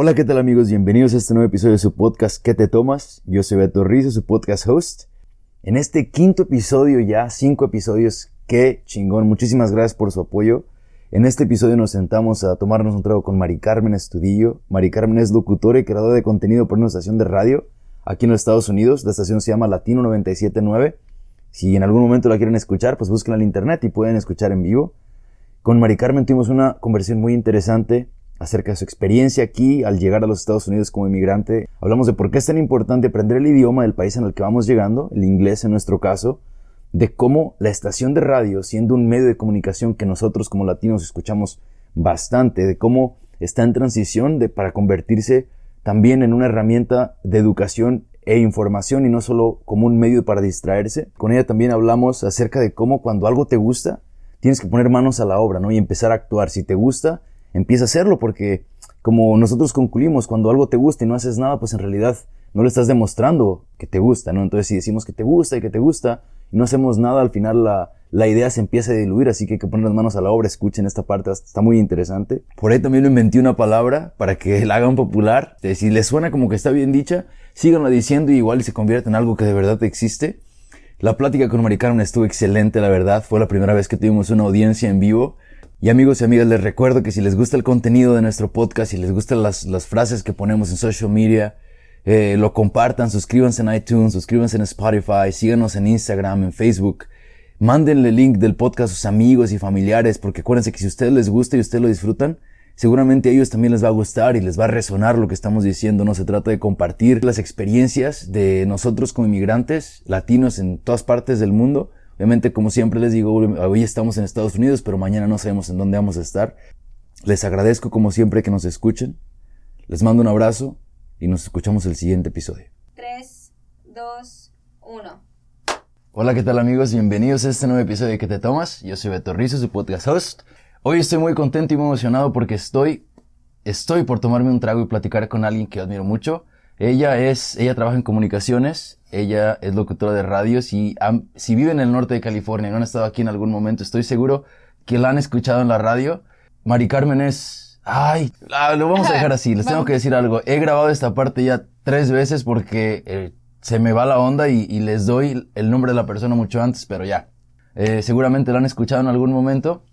Hola, ¿qué tal amigos? Bienvenidos a este nuevo episodio de su podcast ¿Qué te tomas? Yo soy Beto Rizzo, su podcast host. En este quinto episodio ya, cinco episodios, qué chingón. Muchísimas gracias por su apoyo. En este episodio nos sentamos a tomarnos un trago con Mari Carmen Estudillo. Mari Carmen es locutora y creadora de contenido por una estación de radio aquí en los Estados Unidos. La estación se llama Latino 979. Si en algún momento la quieren escuchar, pues busquen en internet y pueden escuchar en vivo. Con Mari Carmen tuvimos una conversación muy interesante acerca de su experiencia aquí al llegar a los Estados Unidos como inmigrante. Hablamos de por qué es tan importante aprender el idioma del país en el que vamos llegando, el inglés en nuestro caso, de cómo la estación de radio, siendo un medio de comunicación que nosotros como latinos escuchamos bastante, de cómo está en transición de, para convertirse también en una herramienta de educación e información y no solo como un medio para distraerse. Con ella también hablamos acerca de cómo cuando algo te gusta, tienes que poner manos a la obra, ¿no? Y empezar a actuar. Si te gusta, empieza a hacerlo porque como nosotros concluimos, cuando algo te gusta y no haces nada, pues en realidad no le estás demostrando que te gusta, ¿no? Entonces si decimos que te gusta y que te gusta y no hacemos nada, al final la, la idea se empieza a diluir, así que hay que poner las manos a la obra, escuchen esta parte, está muy interesante. Por ahí también lo inventé una palabra para que la hagan popular, si les suena como que está bien dicha, síganla diciendo y igual se convierte en algo que de verdad existe. La plática con Mari Carmen estuvo excelente, la verdad, fue la primera vez que tuvimos una audiencia en vivo y amigos y amigas, les recuerdo que si les gusta el contenido de nuestro podcast, si les gustan las, las frases que ponemos en social media, eh, lo compartan, suscríbanse en iTunes, suscríbanse en Spotify, síganos en Instagram, en Facebook. Mándenle el link del podcast a sus amigos y familiares, porque acuérdense que si a ustedes les gusta y ustedes lo disfrutan, seguramente a ellos también les va a gustar y les va a resonar lo que estamos diciendo. No se trata de compartir las experiencias de nosotros como inmigrantes latinos en todas partes del mundo, Obviamente, como siempre les digo, hoy estamos en Estados Unidos, pero mañana no sabemos en dónde vamos a estar. Les agradezco como siempre que nos escuchen. Les mando un abrazo y nos escuchamos el siguiente episodio. 3, 2, 1. Hola, ¿qué tal amigos? Bienvenidos a este nuevo episodio de ¿Qué te tomas? Yo soy Beto Rizzo, su podcast host. Hoy estoy muy contento y muy emocionado porque estoy, estoy por tomarme un trago y platicar con alguien que admiro mucho. Ella es, ella trabaja en comunicaciones, ella es locutora de radios y si vive en el norte de California y no han estado aquí en algún momento, estoy seguro que la han escuchado en la radio. Mari Carmen es... Ay, lo vamos a dejar así, les tengo que decir algo. He grabado esta parte ya tres veces porque eh, se me va la onda y, les doy el nombre de la persona mucho antes, pero ya. Eh, seguramente la han escuchado en algún momento.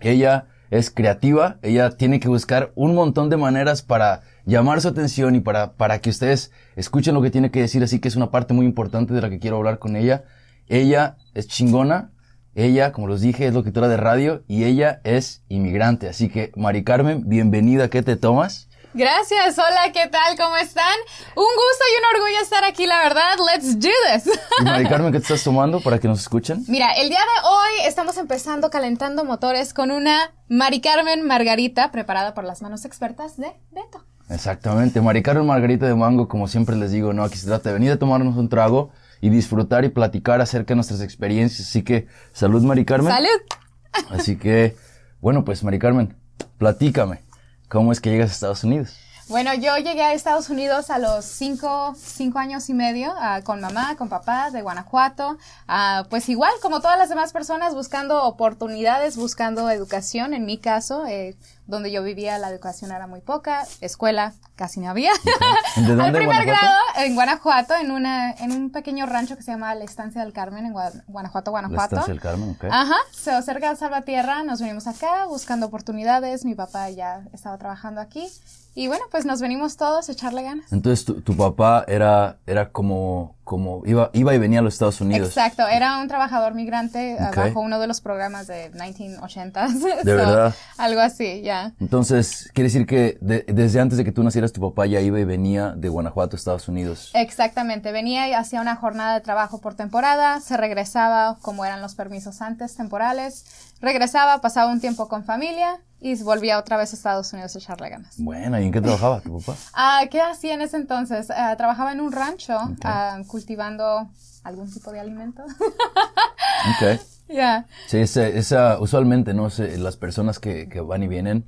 Ella es creativa, ella tiene que buscar un montón de maneras para llamar su atención y para, para que ustedes escuchen lo que tiene que decir, así que es una parte muy importante de la que quiero hablar con ella. Ella es chingona, ella, como los dije, es locutora de radio y ella es inmigrante, así que Mari Carmen, bienvenida, ¿qué te tomas? Gracias, hola, ¿qué tal? ¿Cómo están? Un gusto y un orgullo estar aquí, la verdad. Let's do this. ¿Y Mari Carmen, qué te estás tomando para que nos escuchen? Mira, el día de hoy estamos empezando calentando motores con una Mari Carmen Margarita preparada por las manos expertas de Beto. Exactamente, Mari Carmen Margarita de Mango, como siempre les digo, no, aquí se trata de venir a tomarnos un trago y disfrutar y platicar acerca de nuestras experiencias. Así que, salud, Mari Carmen. Salud. Así que, bueno, pues, Mari Carmen, platícame. ¿Cómo es que llegas a Estados Unidos? Bueno, yo llegué a Estados Unidos a los cinco, cinco años y medio uh, con mamá, con papá de Guanajuato. Uh, pues igual, como todas las demás personas, buscando oportunidades, buscando educación. En mi caso, eh, donde yo vivía, la educación era muy poca, escuela casi no había. ¿De dónde, Al primer Guanajuato? grado en Guanajuato, en, una, en un pequeño rancho que se llama La Estancia del Carmen, en Gua- Guanajuato, La Guanajuato. Estancia del Carmen, ok. Ajá, so, cerca de Salvatierra, nos venimos acá buscando oportunidades, mi papá ya estaba trabajando aquí y bueno, pues nos venimos todos a echarle ganas. Entonces, tu, tu papá era, era como, como, iba, iba y venía a los Estados Unidos. Exacto, era un trabajador migrante bajo uno de los programas de 1980s. ¿De verdad? Algo así, ya. Entonces, quiere decir que de- desde antes de que tú nacieras, tu papá ya iba y venía de Guanajuato a Estados Unidos. Exactamente, venía y hacía una jornada de trabajo por temporada, se regresaba como eran los permisos antes temporales, regresaba, pasaba un tiempo con familia y volvía otra vez a Estados Unidos a echarle ganas. Bueno, ¿y en qué trabajaba tu papá? Ah, ¿Qué hacía en ese entonces? Ah, trabajaba en un rancho ah, cultivando algún tipo de alimento. Ok. Ya. Sí, usualmente, ¿no? Las personas que, que van y vienen,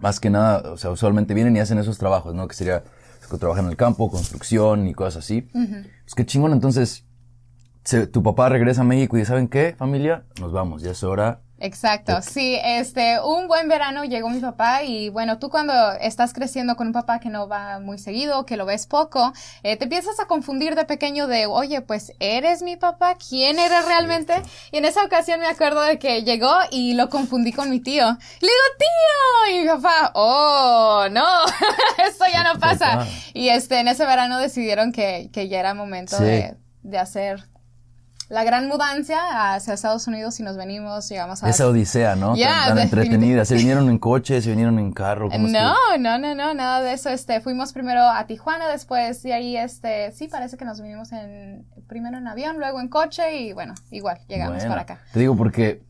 más que nada, o sea, usualmente vienen y hacen esos trabajos, ¿no? Que sería, que trabajan en el campo, construcción y cosas así. Pues qué chingón, entonces, se- tu papá regresa a México y ¿saben qué, familia? Nos vamos, ya es hora Exacto, sí, este, un buen verano llegó mi papá y bueno, tú cuando estás creciendo con un papá que no va muy seguido, que lo ves poco, eh, te empiezas a confundir de pequeño de, oye, pues, ¿eres mi papá? ¿Quién eres realmente? Y en esa ocasión me acuerdo de que llegó y lo confundí con mi tío. Le digo, tío, y mi papá, oh, no, esto ya no pasa. Y este, en ese verano decidieron que, que ya era momento de, de hacer la gran mudanza hacia Estados Unidos y nos venimos, llegamos a... Esa odisea, ¿no? Ya, tan, tan entretenida. ¿Se vinieron en coche? ¿Se vinieron en carro? ¿Cómo No, estuvo? no, no, no, nada de eso. Este, fuimos primero a Tijuana, después de ahí, este, sí, parece que nos vinimos en, primero en avión, luego en coche y bueno, igual, llegamos Bueno, para acá. Te digo porque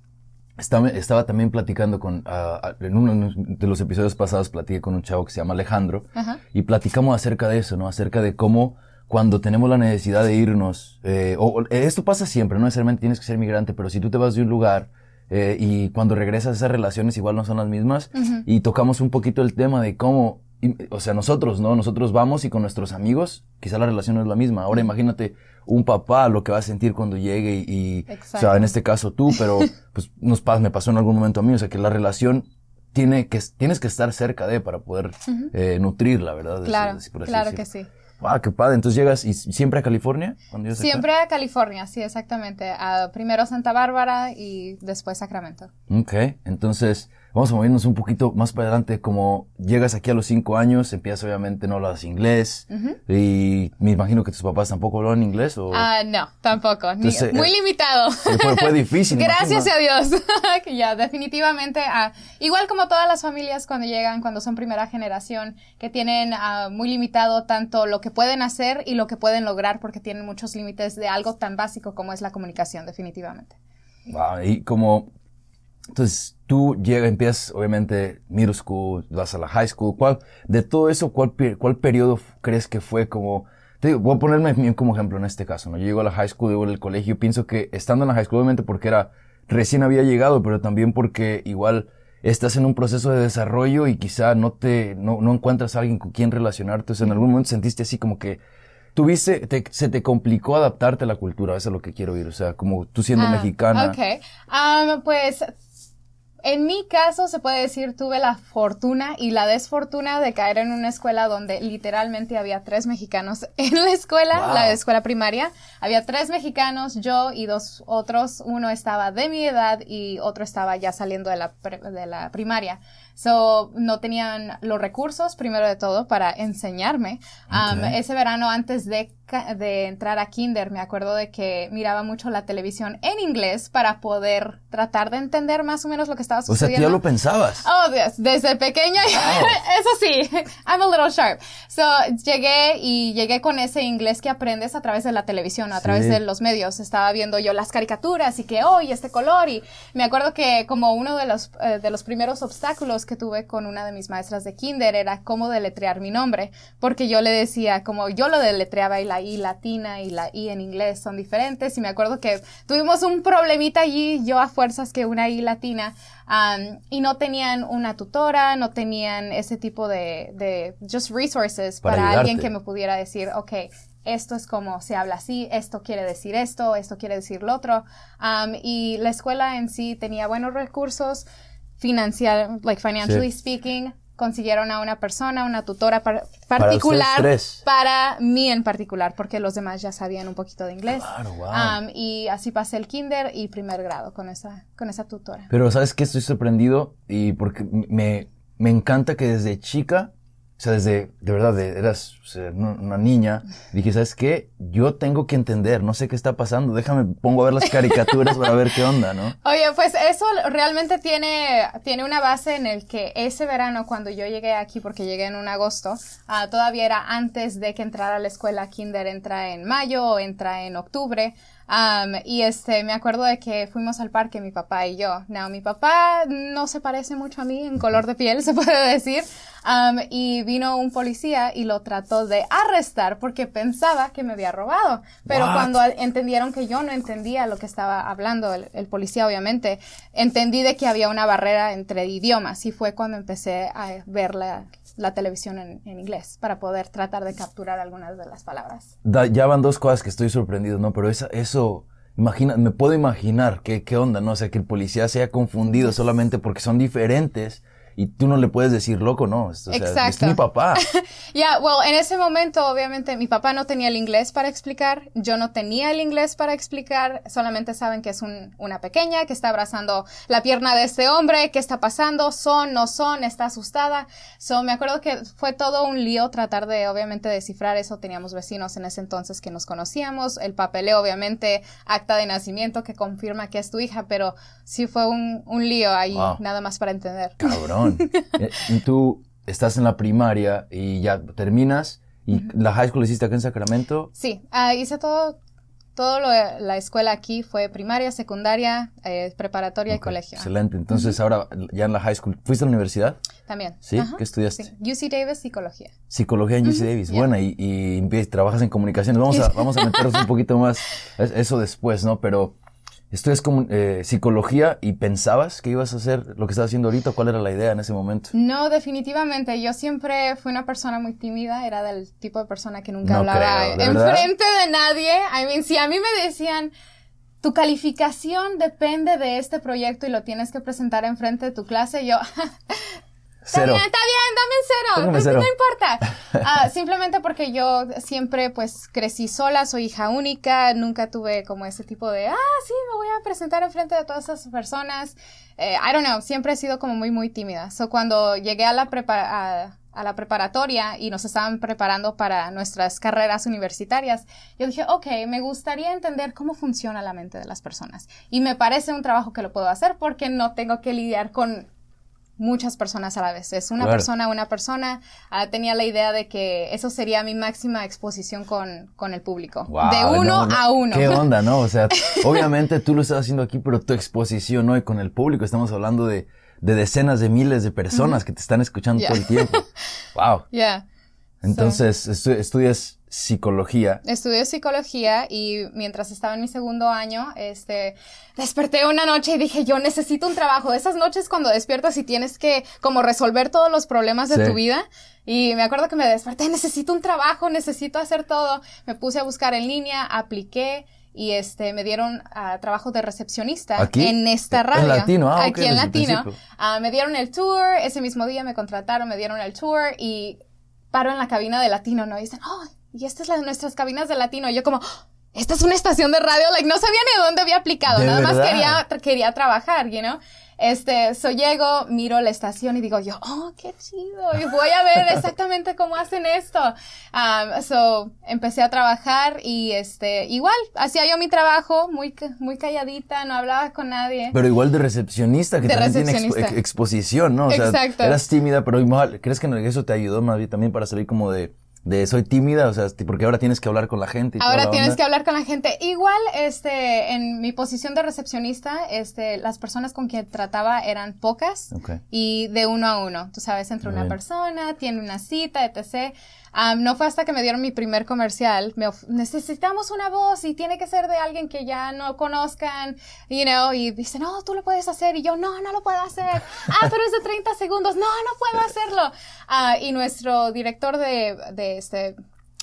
estaba, estaba también platicando con, ah, en uno de los episodios pasados platiqué con un chavo que se llama Alejandro Ajá. y platicamos acerca de eso, ¿no? Acerca de cómo cuando tenemos la necesidad de irnos, eh, o, esto pasa siempre, no necesariamente tienes que ser migrante, pero si tú te vas de un lugar eh, y cuando regresas esas relaciones igual no son las mismas y tocamos un poquito el tema de cómo, y- o sea, nosotros, ¿no? Nosotros vamos y con nuestros amigos, quizá la relación no es la misma. Ahora imagínate un papá lo que va a sentir cuando llegue y, y, o sea, en este caso tú, pero pues nos me pasó en algún momento a mí, o sea, que la relación tiene que, tienes que estar cerca de para poder eh, nutrirla, ¿verdad? Claro, claro que sí. Ah, qué padre. Entonces llegas y siempre a California cuando llegas acá? Siempre a California, sí, exactamente. A primero Santa Bárbara y después Sacramento. Ok, entonces vamos a movernos un poquito más para adelante. Como llegas aquí a los cinco años, empiezas obviamente no hablas inglés y me imagino que tus papás tampoco hablan inglés o Ah, no, tampoco. ni- Entonces, muy eh, limitado. fue, fue difícil. Gracias imagino. a Dios. ya, definitivamente, ah, igual como todas las familias cuando llegan, cuando son primera generación, que tienen ah, muy limitado tanto lo que pueden hacer y lo que pueden lograr, porque tienen muchos límites de algo tan básico como es la comunicación, definitivamente. Wow, y como entonces tú llegas, empiezas obviamente middle school, vas a la high school. ¿Cuál de todo eso cuál cuál periodo crees que fue como te digo, voy a ponerme como ejemplo en este caso, ¿no? Yo llego a la high school, llego al colegio, pienso que estando en la high school obviamente porque era recién había llegado, pero también porque igual estás en un proceso de desarrollo y quizá no te no, no encuentras a alguien con quien relacionarte, o sea, en algún momento sentiste así como que tuviste te- se te complicó adaptarte a la cultura, eso es lo que quiero oír, o sea, como tú siendo Ah, mexicana. Ok. Am, pues, en mi caso, se puede decir, tuve la fortuna y la desfortuna de caer en una escuela donde literalmente había tres mexicanos en la escuela, Wow. la escuela primaria. Había tres mexicanos, yo y dos otros. Uno estaba de mi edad y otro estaba ya saliendo de la, de la primaria. So, no tenían los recursos, primero de todo, para enseñarme. Um, ese verano, antes de, de entrar a Kinder, me acuerdo de que miraba mucho la televisión en inglés para poder tratar de entender más o menos lo que estaba O sea, tú sucediendo. ya lo pensabas. Oh, Dios, desde pequeña, eso sí, I'm a little sharp. So, llegué y llegué con ese inglés que aprendes a través de la televisión, a Sí. través de los medios. Estaba viendo yo las caricaturas y que, oh, y este color. Y me acuerdo que como uno de los, eh, de los primeros obstáculos que tuve con una de mis maestras de kinder era cómo deletrear mi nombre. Porque yo le decía, como yo lo deletreaba y la I latina y la I en inglés son diferentes. Y me acuerdo que tuvimos un problemita allí, yo a fuerzas que una I latina. Um, y no tenían una tutora, no tenían ese tipo de, de just resources Para para, alguien que me pudiera decir, ok, esto es como se habla así, esto quiere decir esto, esto quiere decir lo otro. Um, y la escuela en sí tenía buenos recursos, financiar, like financially Sí. speaking, consiguieron a una persona, una tutora par- particular tres. para mí en particular, porque los demás ya sabían un poquito de inglés. Claro, wow. Um, y así pasé el kinder y primer grado con esa, con esa tutora. Pero sabes que estoy sorprendido y porque me, me encanta que desde chica, o sea, desde, de verdad, de- eras o sea, una niña, dije, ¿sabes qué? Yo tengo que entender, no sé qué está pasando, déjame, pongo a ver las caricaturas para ver qué onda, ¿no? Oye, pues eso realmente tiene, tiene una base en el que ese verano, cuando yo llegué aquí, porque llegué en un agosto, ah, todavía era antes de que entrara a la escuela kinder, entra en mayo o entra en octubre. Y este, me acuerdo de que fuimos al parque, mi papá y yo. Now, mi papá no se parece mucho a mí en color de piel, se puede decir. Y vino un policía y lo trató de arrestar porque pensaba que me había robado. Pero What? cuando entendieron que yo no entendía lo que estaba hablando el, el policía, obviamente, entendí de que había una barrera entre idiomas y fue cuando empecé a ver la, la televisión en, en inglés para poder tratar de capturar algunas de las palabras. Da- ya van dos cosas que estoy sorprendido, ¿no? Pero esa, eso, imagina, me puedo imaginar qué, qué onda, ¿no? O sea, que el policía se haya confundido solamente porque son diferentes y tú no le puedes decir loco, no. O sea, Exacto. es mi papá. Ya, well, en ese momento, obviamente, mi papá no tenía el inglés para explicar, yo no tenía el inglés para explicar, solamente saben que es un- una pequeña que está abrazando la pierna de este hombre, qué está pasando, son, no son, está asustada. So, me acuerdo que fue todo un lío tratar de, obviamente, descifrar eso. Teníamos vecinos en ese entonces que nos conocíamos, el papeleo, obviamente, acta de nacimiento que confirma que es tu hija, pero sí fue un, un lío ahí, Wow. nada más para entender. Cabrón. Eh, y tú estás en la primaria y ya terminas y la high school hiciste acá en Sacramento. Sí, ah, hice todo, todo lo la escuela aquí fue primaria, secundaria, eh, preparatoria y colegio. Excelente. Entonces ahora ya en la high school, ¿fuiste a la universidad? También. Sí. ¿qué estudiaste? Sí, UC Davis, psicología. Psicología en UC Davis. ya. Bueno, y, y trabajas en comunicaciones. Vamos a, vamos a meternos un poquito más es- eso después, ¿no? Pero estudias comu- eh, psicología y pensabas que ibas a hacer lo que estás haciendo ahorita. ¿Cuál era la idea en ese momento? No, definitivamente. Yo siempre fui una persona muy tímida. Era del tipo de persona que nunca No hablaba creo, ¿de verdad? enfrente de nadie. I mean, si a mí me decían, tu calificación depende de este proyecto y lo tienes que presentar enfrente de tu clase, yo, Está Cero. bien, está bien, dame un cero. No, importa. Ah, simplemente porque yo siempre pues crecí sola, soy hija única, nunca tuve como ese tipo de, ah, sí, me voy a presentar enfrente de todas esas personas. Eh, I don't know, siempre he sido como muy, muy tímida. So cuando llegué a la prepa- a, a la preparatoria y nos estaban preparando para nuestras carreras universitarias, yo dije, ok, me gustaría entender cómo funciona la mente de las personas. Y me parece un trabajo que lo puedo hacer porque no tengo que lidiar con muchas personas a la vez. Es una Claro. persona, una persona. Ah, tenía la idea de que eso sería mi máxima exposición con, con el público. Wow, de uno no, no. a uno. ¿Qué onda, no? O sea, obviamente tú lo estás haciendo aquí, pero tu exposición hoy con el público, estamos hablando de, de decenas de miles de personas que te están escuchando todo el tiempo. Wow. Yeah. Entonces, estu- estudias psicología. Estudié psicología y mientras estaba en mi segundo año, este, desperté una noche y dije, yo necesito un trabajo. Esas noches cuando despiertas y tienes que como resolver todos los problemas de Sí. tu vida. Y me acuerdo que me desperté, necesito un trabajo, necesito hacer todo. Me puse a buscar en línea, apliqué y este, me dieron ah, trabajo de recepcionista ¿Aquí? en esta En radio. latino, ah, Aquí en latino. Ah, me dieron el tour, ese mismo día me contrataron, me dieron el tour y paro en la cabina de latino, ¿no? Y dicen, oh, y esta es la de nuestras cabinas de latino. Y yo como, "Oh, esta es una estación de radio, like, no sabía ni de dónde había aplicado, ¿De nada más quería, quería trabajar, you know. Este, so llego, miro la estación y digo yo, oh, qué chido, y voy a ver exactamente cómo hacen esto. Um, so, empecé a trabajar y este, igual, hacía yo mi trabajo, muy, muy calladita, no hablaba con nadie. Pero igual de recepcionista, que De también tiene expo- exposición, ¿no? O sea, Exacto. eras tímida, pero igual, ¿crees que eso te ayudó más bien también para salir como de, de soy tímida? O sea, ti- porque ahora tienes que hablar con la gente y toda Ahora la tienes onda. que hablar con la gente. Igual, este, en mi posición de recepcionista, este, las personas con quien trataba eran pocas Ok. y de uno a uno. Tú sabes, entre una persona, tiene una cita, etc. Am, no fue hasta que me dieron mi primer comercial. Me necesitamos una voz y tiene que ser de alguien que ya no conozcan, you know, y dicen, no, tú lo puedes hacer. Y yo, no, no lo puedo hacer. Ah, pero es de 30 segundos. No, no puedo hacerlo. Ah, y nuestro director de, de, este,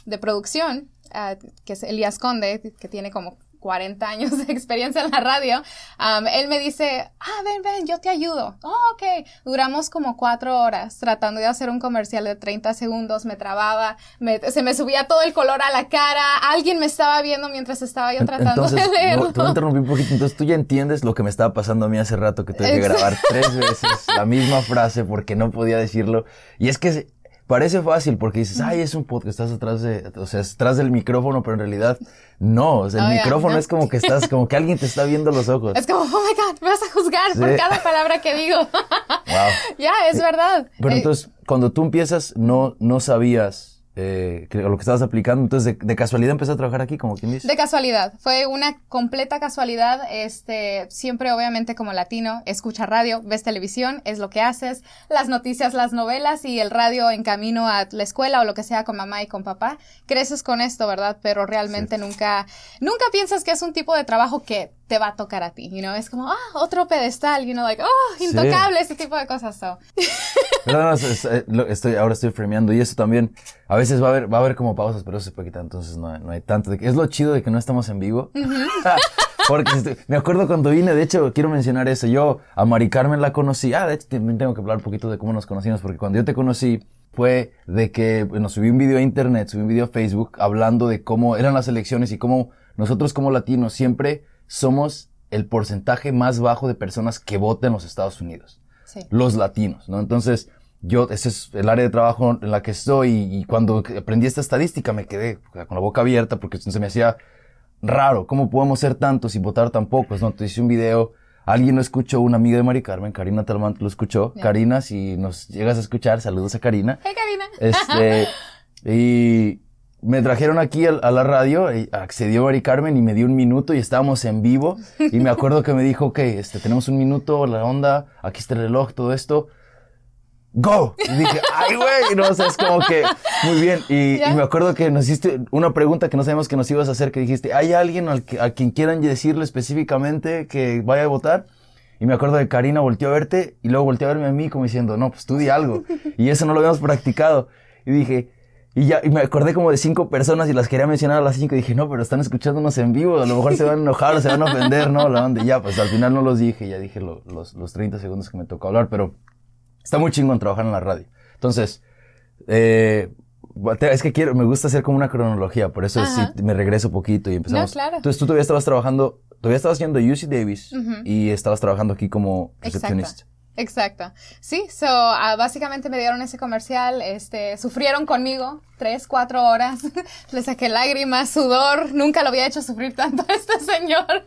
de producción, ah, que es Elías Conde, que tiene como 40 años de experiencia en la radio, él me dice, ah, ven, ven, yo te ayudo. Oh, ok. Duramos como cuatro horas tratando de hacer un comercial de 30 segundos, me trababa, me- se me subía todo el color a la cara, alguien me estaba viendo mientras estaba yo tratando Entonces, de leerlo. no, te voy a interrumpir un poquito. Entonces, tú ya entiendes lo que me estaba pasando a mí hace rato, que tuve que grabar tres veces la misma frase porque no podía decirlo. Y es que parece fácil porque dices, ay, es un podcast, estás atrás de, o sea, atrás del micrófono, pero en realidad no. O sea, el Oh, micrófono no. es como que estás, como que alguien te está viendo los ojos. Es como, oh my God, me vas a juzgar por cada palabra que digo. Wow. ya, es verdad. Pero Eh, entonces, cuando tú empiezas, no, no sabías eh, lo que estabas aplicando. Entonces, de, de casualidad empezaste a trabajar aquí, como quien dice. De casualidad, fue una completa casualidad. Este, siempre obviamente como latino, escucha radio, ves televisión, es lo que haces, las noticias, las novelas y el radio en camino a la escuela o lo que sea con mamá y con papá. Creces con esto, ¿verdad? Pero realmente nunca, nunca piensas que es un tipo de trabajo que te va a tocar a ti, you know? Es como, ah, otro pedestal, you know, like, oh, Sí. intocable, ese tipo de cosas. So. Pero no, es- eh, estoy, ahora estoy fremeando y eso también, a veces va a haber, va a haber como pausas, pero eso se puede quitar, entonces no, no hay tanto. de que- es lo chido de que no estamos en vivo. Porque me acuerdo cuando vine, de hecho, quiero mencionar eso. Yo a Mari Carmen la conocí. Ah, de hecho, también tengo que hablar un poquito de cómo nos conocimos, porque cuando yo te conocí fue de que, bueno, subí un video a internet, subí un video a Facebook hablando de cómo eran las elecciones y cómo nosotros como latinos siempre somos el porcentaje más bajo de personas que votan en los Estados Unidos. Sí. Los latinos, ¿no? Entonces, yo, ese es el área de trabajo en la que estoy y, cuando aprendí esta estadística me quedé con la boca abierta porque se me hacía raro, ¿cómo podemos ser tantos y votar tan pocos? ¿no? Entonces hice un video, alguien lo escuchó, una amiga de Mari Carmen, Karina Talmant lo escuchó. Karina, si nos llegas a escuchar, saludos a Karina. Hey, Karina. Este, y me trajeron aquí a, la radio, y accedió Mari Carmen y me dio un minuto y estábamos en vivo. Y me acuerdo que me dijo, ok, este, tenemos un minuto, la onda, aquí está el reloj, todo esto go. Y dije, ay, güey, no, o sea, es como que, muy bien. Y, me acuerdo que nos hiciste una pregunta que no sabemos que nos ibas a hacer, que dijiste, ¿hay alguien al que, a quien quieran decirle específicamente que vaya a votar? Y me acuerdo que Karina volteó a verte y luego volteó a verme a mí como diciendo, no, pues tú di algo. Y eso no lo habíamos practicado. Y dije, y ya, y me acordé como de cinco personas y las quería mencionar a las cinco y dije, no, pero están escuchándonos en vivo, a lo mejor se van a enojar o se van a ofender, ¿no? La onda. Y ya, pues al final no los dije, ya dije los, los 30 segundos que me tocó hablar, pero Está muy chingón trabajar en la radio. Entonces, eh, es que quiero, me gusta hacer como una cronología, por eso sí, me regreso poquito y empezamos. No, claro. Entonces tú todavía estabas trabajando, todavía estabas haciendo UC Davis y estabas trabajando aquí como recepcionista. Exacto. Sí, so, uh, básicamente me dieron ese comercial, este, sufrieron conmigo tres, cuatro horas, le saqué lágrimas, sudor, nunca lo había hecho sufrir tanto a este señor.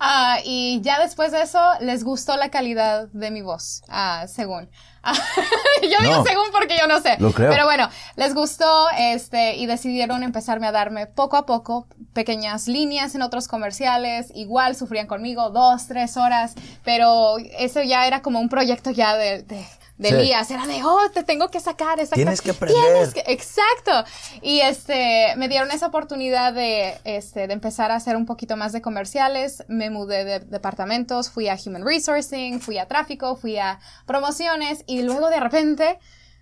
Uh, y ya después de eso, les gustó la calidad de mi voz, uh, según. yo digo según porque yo no sé. Pero bueno, les gustó este y decidieron empezarme a darme poco a poco pequeñas líneas en otros comerciales. Igual sufrían conmigo dos, tres horas, pero eso ya era como un proyecto ya de, de de Elías, era de, oh, te tengo que sacar esa Tienes que aprender. exacto. Y este, me dieron esa oportunidad de, este, de empezar a hacer un poquito más de comerciales. Me mudé de departamentos, fui a Human Resourcing, fui a tráfico, fui a promociones y luego de repente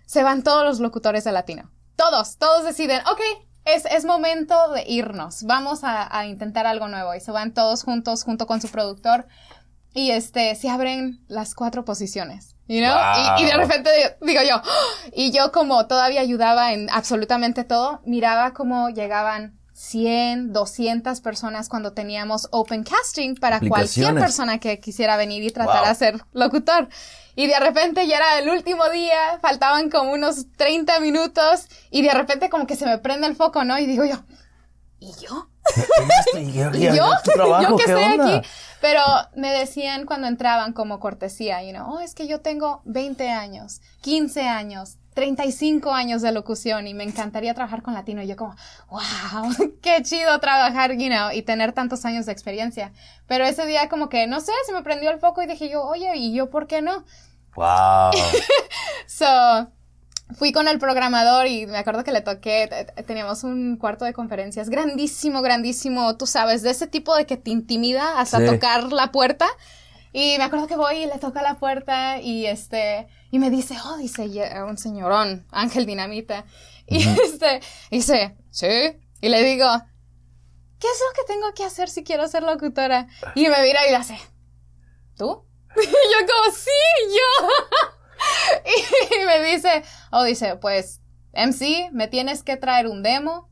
se van todos los locutores de latino. Todos, todos deciden, ok, es, es, momento de irnos. Vamos a, a, intentar algo nuevo. Y se van todos juntos, junto con su productor. Y este, se abren las cuatro posiciones. You know? y, de repente digo, yo, y yo como todavía ayudaba en absolutamente todo, miraba cómo llegaban 100, 200 personas cuando teníamos open casting para cualquier persona que quisiera venir y tratar de ser locutor. Y de repente ya era el último día, faltaban como unos 30 minutos y de repente como que se me prende el foco, ¿no? Y digo yo, ¿y yo? ¿Y yo? ¿Yo que estoy aquí? Pero me decían cuando entraban como cortesía, you know, oh, es que yo tengo 20 años, 15 años, 35 años de locución y me encantaría trabajar con latino. Y yo como, wow, qué chido trabajar, you know, y tener tantos años de experiencia. Pero ese día como que, no sé, se me prendió el foco y dije yo, oye, ¿y yo por qué no? Wow. so, fui con el programador y me acuerdo que le toqué, teníamos un cuarto de conferencias grandísimo, grandísimo, tú sabes, de ese tipo de que te intimida hasta tocar la puerta. Y me acuerdo que voy y le toca la puerta y este, y me dice, oh, dice un señorón, Ángel Dinamita. Y este, dice, sí. Y le digo, ¿qué es lo que tengo que hacer si quiero ser locutora? Y me mira y le hace, ¿tú? Y yo como, sí, yo. y me dice, oh, dice, pues, MC, me tienes que traer un demo.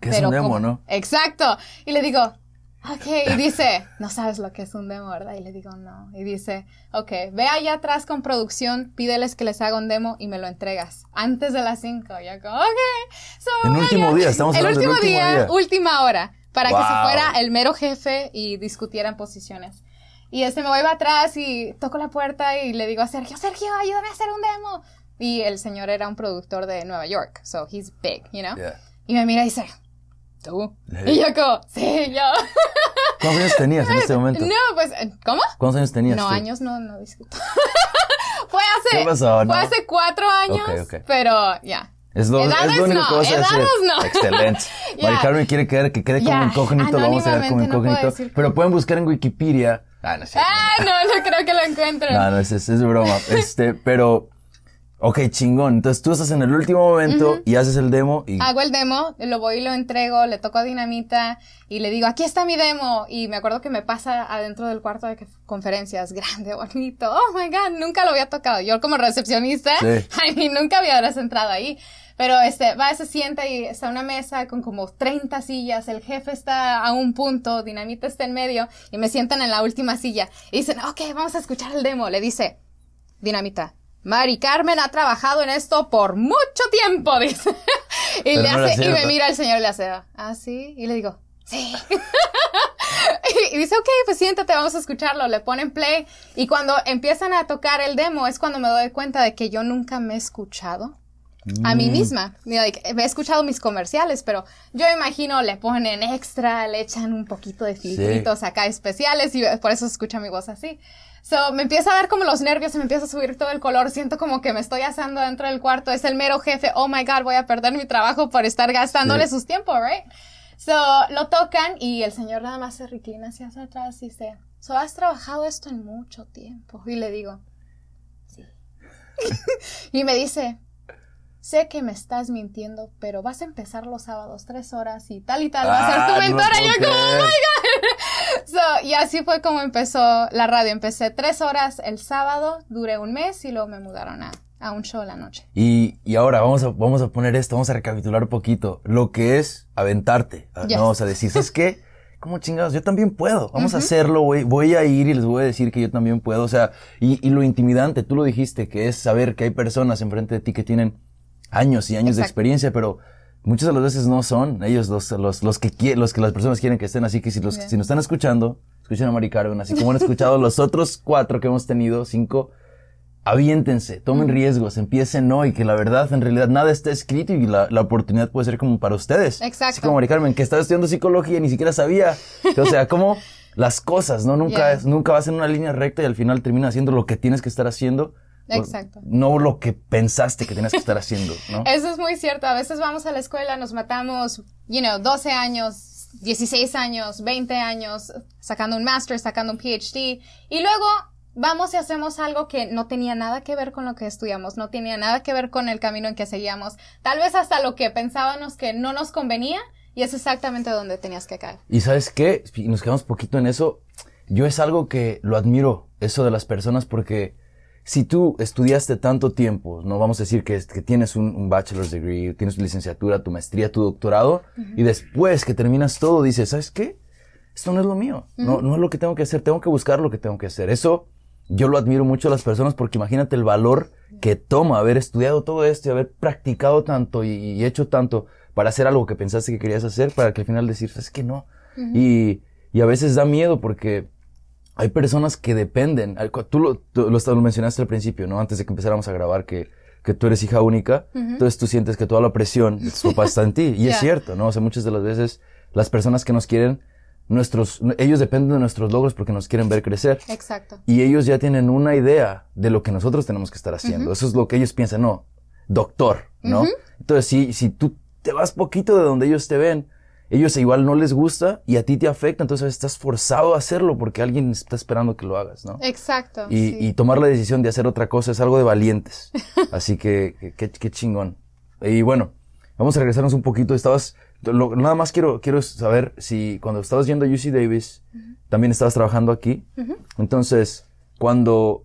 ¿Qué es un demo, no? Exacto. Y le digo, ok, y dice, no sabes lo que es un demo, ¿verdad? Y le digo, no. Y dice, ok, ve allá atrás con producción, pídeles que les haga un demo y me lo entregas antes de las 5. Y yo, ok. el último día, estamos el último del último día, última hora, para que se fuera el mero jefe y discutieran posiciones. Y este me voy para atrás y toco la puerta y le digo a Sergio, Sergio, ayúdame a hacer un demo. Y el señor era un productor de Nueva York, so he's big, you know? Y me mira y dice, ¿tú? Y yo como, sí, yo. ¿Cuántos años tenías en ese momento? No, pues, ¿cómo? ¿Cuántos años tenías No, años no, no discuto. fue hace, ¿Qué pasó? fue hace cuatro años, pero ya. Es lo, es lo único no, que vas a decir. No. Excelente. yeah. Mari Carmen quiere que, que quede como incógnito, lo vamos a dejar como incógnito. pero pueden buscar en Wikipedia. Ah, no, ah, no, no creo que lo encuentren. No, no, es, es, broma. Este, pero Ok, chingón. Entonces tú estás en el último momento y haces el demo y... Hago el demo, lo voy y lo entrego, le toco a Dinamita y le digo, aquí está mi demo. Y me acuerdo que me pasa adentro del cuarto de conferencias, grande, bonito. Oh my God, nunca lo había tocado. Yo como recepcionista, sí. nunca había entrado ahí. Pero este, va, se sienta y está una mesa con como 30 sillas, el jefe está a un punto, Dinamita está en medio y me sientan en la última silla. Y dicen, ok, vamos a escuchar el demo. Le dice, Dinamita, Mari Carmen ha trabajado en esto por mucho tiempo, dice. y, le hace, y me mira el señor y le hace, ah, sí. Y le digo, sí. y, dice, ok, pues siéntate, vamos a escucharlo. Le ponen play. Y cuando empiezan a tocar el demo es cuando me doy cuenta de que yo nunca me he escuchado. A mí mm. misma. me he escuchado mis comerciales, pero yo imagino le ponen extra, le echan un poquito de filtritos acá especiales y por eso escucha mi voz así. So, me empieza a dar como los nervios, me empieza a subir todo el color, siento como que me estoy asando dentro del cuarto, es el mero jefe, oh my god, voy a perder mi trabajo por estar gastándole sus tiempos, right? So, lo tocan y el señor nada más se reclina hacia atrás y dice, so, has trabajado esto en mucho tiempo. Y le digo, sí. y me dice, sé que me estás mintiendo, pero vas a empezar los sábados tres horas y tal y tal, va a ser tu ah, mentora. y yo como, oh my God. So, y así fue como empezó la radio. Empecé tres horas el sábado, duré un mes y luego me mudaron a, a un show la noche. Y, y ahora vamos a, vamos a poner esto, vamos a recapitular un poquito. Lo que es aventarte. Ah, no vamos a decir, ¿sabes qué? ¿Cómo chingados? Yo también puedo. Vamos a hacerlo, voy, voy a ir y les voy a decir que yo también puedo. O sea, y, y lo intimidante, tú lo dijiste, que es saber que hay personas enfrente de ti que tienen años y años de experiencia, pero muchas de las veces no son ellos los, los, los que los que las personas quieren que estén. Así que si, los, si nos están escuchando, escuchen a Mari Carmen, así como han escuchado los otros cuatro que hemos tenido, cinco, aviéntense, tomen riesgos, empiecen hoy, que la verdad, en realidad, nada está escrito y la, la oportunidad puede ser como para ustedes. Exacto. Así como Mari Carmen, que estaba estudiando psicología y ni siquiera sabía. O sea, como las cosas, ¿no? Nunca, es, nunca vas en una línea recta y al final termina haciendo lo que tienes que estar haciendo Exacto. No lo que pensaste que tenías que estar haciendo, ¿no? Eso es muy cierto. A veces vamos a la escuela, nos matamos, you know, 12 años, 16 años, 20 años, sacando un master, sacando un PhD, y luego vamos y hacemos algo que no tenía nada que ver con lo que estudiamos, no tenía nada que ver con el camino en que seguíamos, tal vez hasta lo que pensábamos que no nos convenía, y es exactamente donde tenías que caer. Y sabes qué, y nos quedamos poquito en eso, yo es algo que lo admiro, eso de las personas, porque si tú estudiaste tanto tiempo, no vamos a decir que, que tienes un, bachelor's degree, tienes tu licenciatura, tu maestría, tu doctorado, y después que terminas todo dices, ¿sabes qué? Esto no es lo mío, no, no es lo que tengo que hacer, tengo que buscar lo que tengo que hacer. Eso yo lo admiro mucho a las personas porque imagínate el valor que toma haber estudiado todo esto y haber practicado tanto y, hecho tanto para hacer algo que pensaste que querías hacer, para que al final decir, ¿sabes qué? No. y, y a veces da miedo porque hay personas que dependen. Tú lo, lo, mencionaste al principio, ¿no? Antes de que empezáramos a grabar, que, que tú eres hija única. Entonces tú sientes que toda la presión de está en ti. Y es cierto, ¿no? O sea, muchas de las veces las personas que nos quieren, nuestros, ellos dependen de nuestros logros porque nos quieren ver crecer. Exacto. Y ellos ya tienen una idea de lo que nosotros tenemos que estar haciendo. Eso es lo que ellos piensan, no, doctor, ¿no? Entonces, si, si tú te vas poquito de donde ellos te ven, ellos igual no les gusta y a ti te afecta, entonces estás forzado a hacerlo porque alguien está esperando que lo hagas, ¿no? Exacto. Y, tomar la decisión de hacer otra cosa es algo de valientes. Así que, qué chingón. Y bueno, vamos a regresarnos un poquito. Estabas, nada más quiero, quiero saber si cuando estabas yendo a UC Davis, también estabas trabajando aquí. Entonces, cuando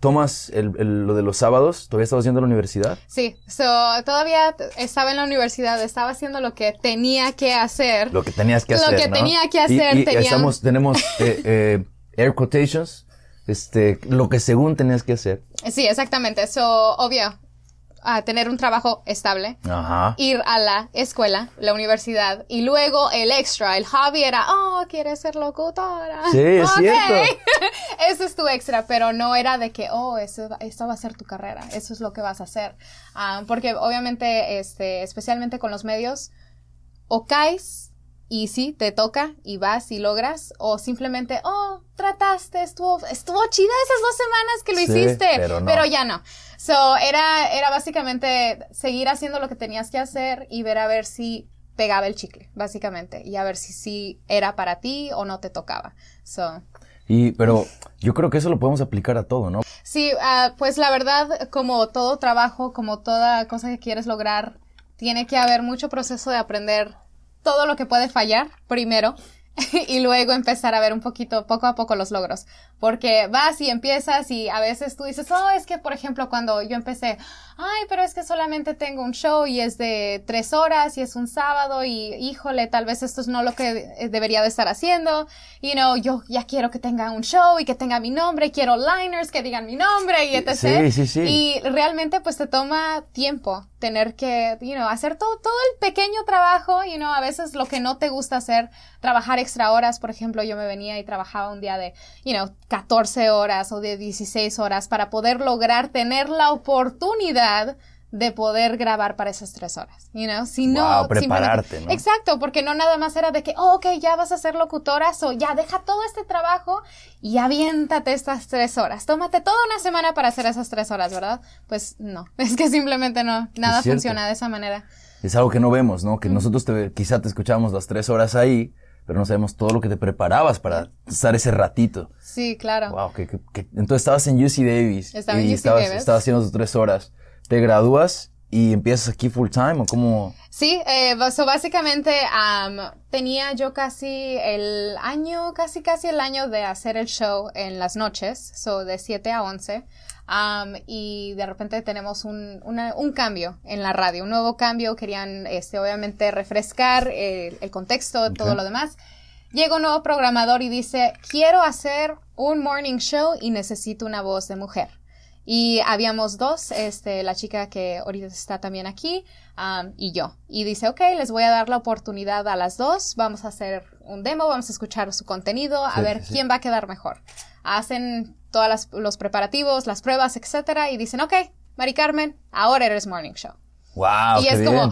tomas el, lo de los sábados, ¿todavía estabas yendo a la universidad? Sí, so, todavía estaba en la universidad, estaba haciendo lo que tenía que hacer. Lo que tenías que hacer. Lo que tenía que hacer. Y, estamos, tenemos eh, eh, air quotations, este, lo que según tenías que hacer. Sí, exactamente. So, obvio, a tener un trabajo estable, ir a la escuela, la universidad, y luego el extra, el hobby era, oh, quieres ser locutora. Sí, es cierto. eso es tu extra, pero no era de que, oh, eso, esto va a ser tu carrera, eso es lo que vas a hacer. Ah, porque obviamente, este, especialmente con los medios, o caes y sí, te toca y vas y logras, o simplemente, oh, trataste, estuvo, estuvo chida esas dos semanas que lo hiciste, pero, ya no. So, era, era básicamente seguir haciendo lo que tenías que hacer y ver a ver si pegaba el chicle, básicamente, y a ver si sí era para ti o no te tocaba. So. Y, pero yo creo que eso lo podemos aplicar a todo, ¿no? Sí, uh, pues la verdad, como todo trabajo, como toda cosa que quieres lograr, tiene que haber mucho proceso de aprender todo lo que puede fallar primero y luego empezar a ver un poquito, poco a poco los logros. Porque vas y empiezas y a veces tú dices, oh, es que por ejemplo cuando yo empecé, ay, pero es que solamente tengo un show y es de tres horas y es un sábado y híjole, tal vez esto es no lo que debería de estar haciendo. You know, yo ya quiero que tenga un show y que tenga mi nombre, quiero liners que digan mi nombre y etc. Sí, sí, sí. Y realmente pues te toma tiempo tener que, you know, hacer todo, todo el pequeño trabajo, you know, a veces lo que no te gusta hacer, trabajar extra horas, por ejemplo, yo me venía y trabajaba un día de, you know, 14 horas o de 16 horas para poder lograr tener la oportunidad de poder grabar para esas tres horas, you know, si no, prepararte, ¿no? exacto, porque no nada más era de que, oh, ok, ya vas a ser locutora, o ya deja todo este trabajo y aviéntate estas tres horas, tómate toda una semana para hacer esas tres horas, ¿verdad? Pues no, es que simplemente no, nada funciona de esa manera. Es algo que no vemos, ¿no? Que nosotros te, quizá te escuchamos las tres horas ahí, pero no sabemos todo lo que te preparabas para estar ese ratito. Sí, claro. Wow, que, entonces estabas en UC Davis. Estaba y en UC estabas, Davis. estabas haciendo tus tres horas te gradúas y empiezas aquí full time o cómo? Sí, eh, so básicamente um, tenía yo casi el año, casi casi el año de hacer el show en las noches, so de 7 a 11. Um, y de repente tenemos un, una, un cambio en la radio, un nuevo cambio, querían este, obviamente refrescar el contexto, okay. todo lo demás. Llega un nuevo programador y dice, quiero hacer un morning show y necesito una voz de mujer. Y habíamos dos, este, la chica que ahorita está también aquí um, y yo. Y dice, ok, les voy a dar la oportunidad a las dos, vamos a hacer un demo, vamos a escuchar su contenido, a Sí, ver sí. quién va a quedar mejor. Hacen todos los preparativos, las pruebas, etcétera, y dicen, ok, Mari Carmen, ahora eres Morning Show. Wow, y qué es bien. como,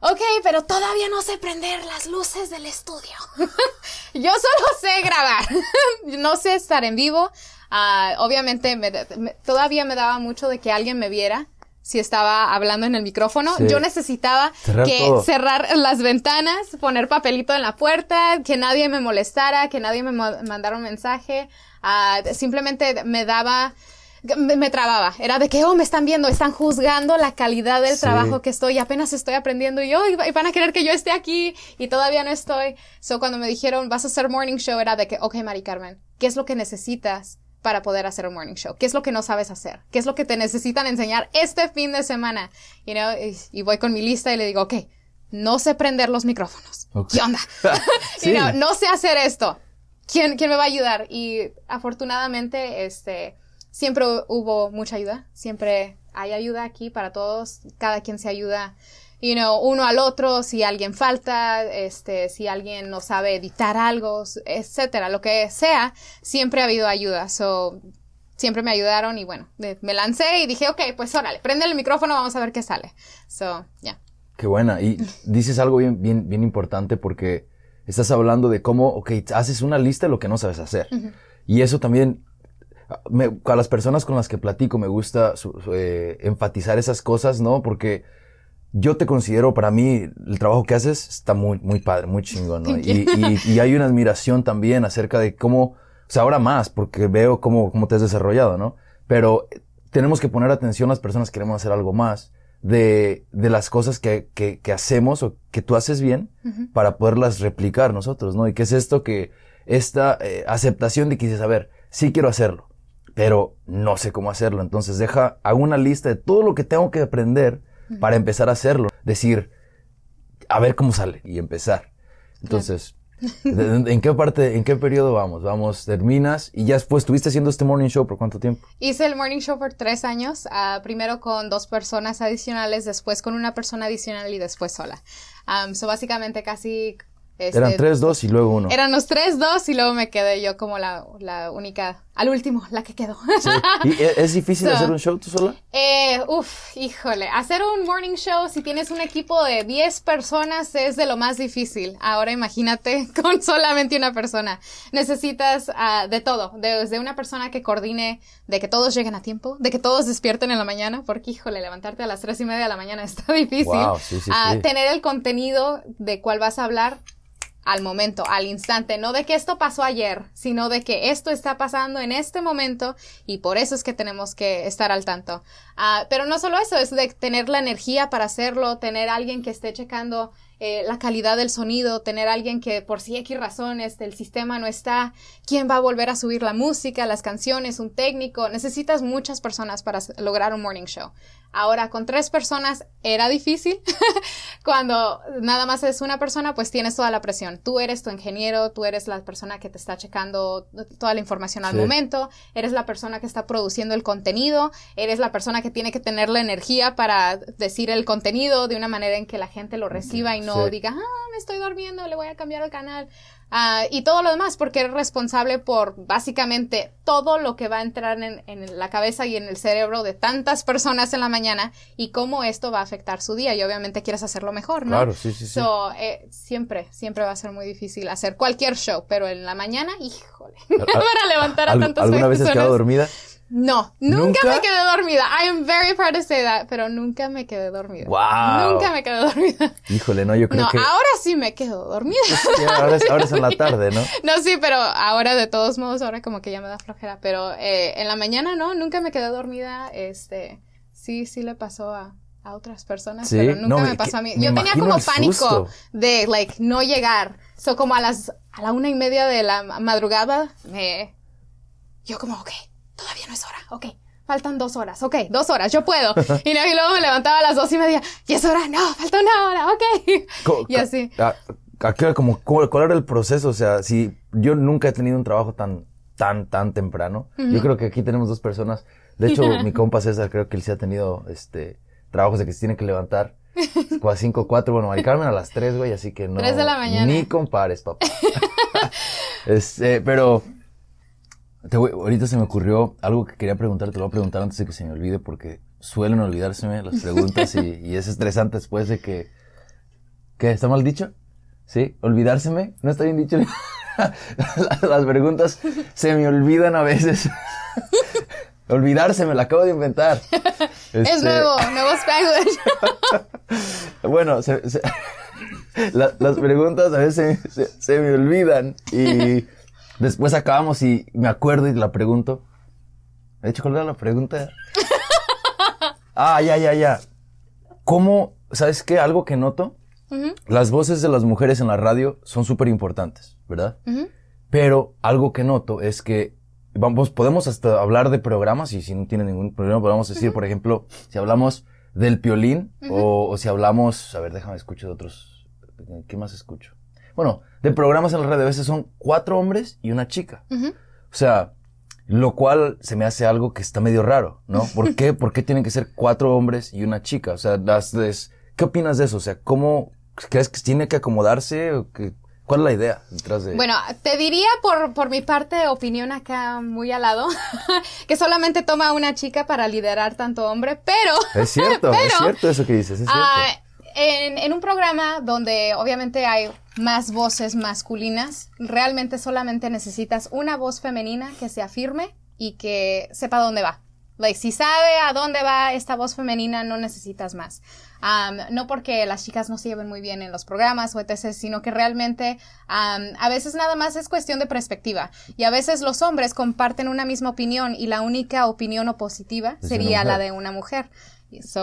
ok, pero todavía no sé prender las luces del estudio. Yo solo sé grabar, no sé estar en vivo. Ah, obviamente, me- me- todavía me daba mucho de que alguien me viera si estaba hablando en el micrófono. Sí. Yo necesitaba Cerrar que todo. cerrar las ventanas, poner papelito en la puerta, que nadie me molestara, que nadie me mandara un mensaje. Simplemente me daba, me, trababa. Era de que, oh, me están viendo, están juzgando la calidad del Sí. trabajo que estoy, apenas estoy aprendiendo y yo, y va- y van a querer que yo esté aquí y todavía no estoy. So, cuando me dijeron, vas a hacer morning show, era de que, ok, Mari Carmen, ¿qué es lo que necesitas para poder hacer un morning show? ¿Qué es lo que no sabes hacer? ¿Qué es lo que te necesitan enseñar este fin de semana? You know, y, y voy con mi lista y le digo, ok, no sé prender los micrófonos. Ok. ¿Qué onda? Sí. You know, no sé hacer esto. ¿Quién, ¿Quién me va a ayudar? Y afortunadamente, este, siempre hubo mucha ayuda. Siempre hay ayuda aquí para todos. Cada quien se ayuda, you know, uno al otro. Si alguien falta, este, si alguien no sabe editar algo, etcétera, lo que sea, siempre ha habido ayuda. So, siempre me ayudaron y bueno, me lancé y dije, ok, pues órale, prende el micrófono, vamos a ver qué sale. So, ya. Qué buena. Y dices algo bien, bien, bien importante porque estás hablando de cómo, ok, haces una lista de lo que no sabes hacer. Y eso también, me- a las personas con las que platico me gusta su- su, eh, enfatizar esas cosas, ¿no? Porque yo te considero, para mí, el trabajo que haces está muy, muy padre, muy chingón, ¿no? Thank Y, y- y hay una admiración también acerca de cómo, o sea, ahora más, porque veo cómo, cómo te has desarrollado, ¿no? Pero eh, tenemos que poner atención las personas que queremos hacer algo más de, de las cosas que, que, que hacemos o que tú haces bien para poderlas replicar nosotros, ¿no? Y qué es esto que, esta eh, aceptación de que dices, a ver, sí quiero hacerlo, pero no sé cómo hacerlo. Entonces deja, hago una lista de todo lo que tengo que aprender para empezar a hacerlo. Decir, a ver cómo sale y empezar. Entonces, ¿de- de- ¿en qué parte, en qué periodo vamos? Vamos, terminas y ya después estuviste haciendo este morning show por cuánto tiempo? Hice el morning show por tres años, ah, primero con dos personas adicionales, después con una persona adicional y después sola. Um, so básicamente casi... este, Eran tres, dos y luego uno. Eran los tres, dos y luego me quedé yo como la, la única, al último, la que quedó. Sí. ¿Y e- es difícil So- hacer un show tú sola? Eh, uf, híjole, hacer un morning show si tienes un equipo de 10 personas es de lo más difícil. Ahora imagínate con solamente una persona. Necesitas ah, de todo, desde una persona que coordine de que todos lleguen a tiempo, de que todos despierten en la mañana, porque híjole, levantarte a las tres y media de la mañana está difícil. Wow, sí, sí, Ah, sí. Tener el contenido de cuál vas a hablar al momento, al instante, no de que esto pasó ayer, sino de que esto está pasando en este momento y por eso es que tenemos que estar al tanto. Ah, pero no solo eso, es de tener la energía para hacerlo, tener alguien que esté checando eh, la calidad del sonido, tener alguien que por si X razones el sistema no está, quién va a volver a subir la música, las canciones, un técnico, necesitas muchas personas para lograr un morning show. Ahora, con tres personas era difícil. Cuando nada más es una persona, pues tienes toda la presión. Tú eres tu ingeniero, tú eres la persona que te está checando toda la información al momento, eres la persona que está produciendo el contenido, eres la persona que tiene que tener la energía para decir el contenido de una manera en que la gente lo reciba y no diga, ah, me estoy durmiendo, le voy a cambiar el canal. Ah, y todo lo demás, porque eres responsable por básicamente todo lo que va a entrar en, en, la cabeza y en el cerebro de tantas personas en la mañana y cómo esto va a afectar su día. Y obviamente quieres hacerlo mejor, ¿no? Claro, sí, sí, sí. eh, siempre, siempre va a ser muy difícil hacer cualquier show, pero en la mañana, híjole, para levantar a tantas personas. ¿Alguna vez has quedado dormida? No, nunca, me quedé dormida. I am very proud to say that, pero nunca me quedé dormida. Wow. Nunca me quedé dormida. Híjole, no, yo creo no, que. ahora sí me quedo dormida. ahora, es, ahora, es, en la tarde, ¿no? No, sí, pero ahora de todos modos, ahora como que ya me da flojera. Pero eh, en la mañana, no, nunca me quedé dormida. Este, sí, sí le pasó a, a otras personas, pero nunca me pasó a mí. Yo tenía como pánico de, like, no llegar. So, como a las, a la una y media de la madrugada, me, yo como, ok no es hora, ok, faltan dos horas, ok, dos horas, yo puedo. Y, luego me levantaba a las dos y media, y es hora, no, falta una hora, ok. y así. ¿A, qué, como, ¿Cuál era el proceso? O sea, si yo nunca he tenido un trabajo tan, tan, tan temprano, yo creo que aquí tenemos dos personas. De hecho, mi compa César creo que él sí ha tenido, este, trabajos de que se tiene que levantar a cinco, cuatro, bueno, Mari Carmen a las tres, güey, así que no. Tres de la mañana. Ni compares, papá. este, pero ahorita se me ocurrió algo que quería preguntar, te lo voy a preguntar antes de que se me olvide porque suelen olvidárseme las preguntas y, es estresante después de que... ¿Qué? ¿Está mal dicho? ¿Sí? ¿Olvidárseme? ¿No está bien dicho? las preguntas se me olvidan a veces. Olvidarse, me la acabo de inventar. Es este, nuevo, nuevo Spanglish. bueno, las preguntas a veces se me olvidan y Después acabamos y me acuerdo y la pregunto. De hecho, ¿cuál era la pregunta? ah, ya, ya, ya. ¿Cómo, sabes qué? Algo que noto. Las voces de las mujeres en la radio son súper importantes, ¿verdad? Pero algo que noto es que vamos, podemos hasta hablar de programas y si no tiene ningún problema podemos decir, por ejemplo, si hablamos del piolín o, o, si hablamos, a ver, déjame escuchar de otros, ¿qué más escucho? Bueno, de programas en la radio a veces son cuatro hombres y una chica. O sea, lo cual se me hace algo que está medio raro, ¿no? ¿Por qué? ¿Por qué tienen que ser cuatro hombres y una chica? O sea, ¿qué opinas de eso? O sea, ¿cómo crees que tiene que acomodarse? O que, ¿Cuál es la idea detrás de Bueno, te diría por, por mi parte, opinión acá muy al lado, que solamente toma una chica para liderar tanto hombre, pero... Es cierto, es cierto eso que dices, es cierto. Ah, en, en, un programa donde obviamente hay más voces masculinas, realmente solamente necesitas una voz femenina que se afirme y que sepa dónde va. Like, si sabe a dónde va esta voz femenina, no necesitas más. no porque las chicas no se lleven muy bien en los programas o etc., sino que realmente a veces nada más es cuestión de perspectiva. Y a veces los hombres comparten una misma opinión y la única opinión opositiva sería la de una mujer.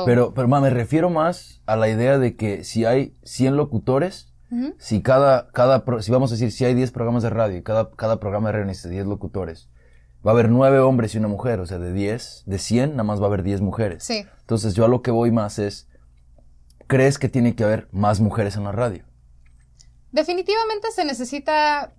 Pero, pero me refiero más a la idea de que si hay 100 locutores, si cada, cada, si vamos a decir, si hay 10 programas de radio y cada, cada programa de radio necesita 10 locutores, va a haber 9 hombres y una mujer, o sea, de 10, de 100, nada más va a haber 10 mujeres. Sí. Entonces yo a lo que voy más es, ¿crees que tiene que haber más mujeres en la radio? Definitivamente se necesita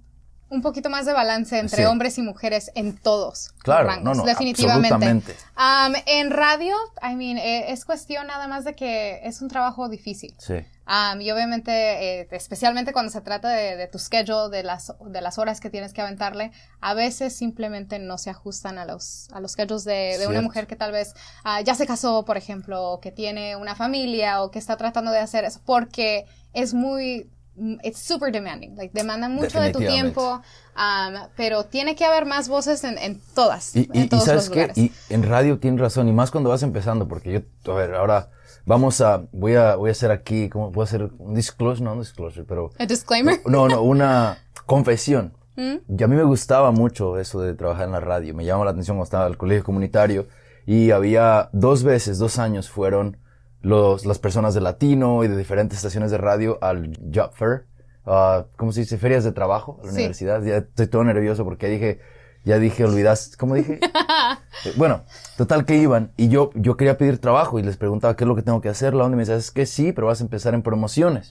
un poquito más de balance entre hombres y mujeres en todos claro, los rangos, no, no, definitivamente. Um, en radio, I mean, e, es cuestión nada más de que es un trabajo difícil. Sí. Um, y obviamente, eh, especialmente cuando se trata de, tu schedule, de las, de las horas que tienes que aventarle, a veces simplemente no se ajustan a los, a los schedules de, de una mujer que tal vez uh, ya se casó, por ejemplo, o que tiene una familia, o que está tratando de hacer eso, porque es muy it's super demanding, like demanda mucho de tu tiempo, um, pero tiene que haber más voces en, en todas, y, en todos y sabes los qué? y en radio tienes razón, y más cuando vas empezando, porque yo, a ver, ahora vamos a, voy a, voy a hacer aquí, ¿cómo a hacer un disclosure? No, un disclosure, pero... ¿A disclaimer? No, no, una confesión. ¿Mm? Y a mí me gustaba mucho eso de trabajar en la radio. Me llamaba la atención cuando estaba en el colegio comunitario y había dos veces, dos años fueron los, las personas de latino y de diferentes estaciones de radio al job fair. ah, ¿Cómo se dice? Ferias de trabajo a la Sí. universidad. Ya estoy todo nervioso porque dije, ya dije, olvidas, ¿cómo dije? Eh, bueno, total que iban y yo, yo quería pedir trabajo y les preguntaba qué es lo que tengo que hacer. La onda y me decía, es que sí, pero vas a empezar en promociones.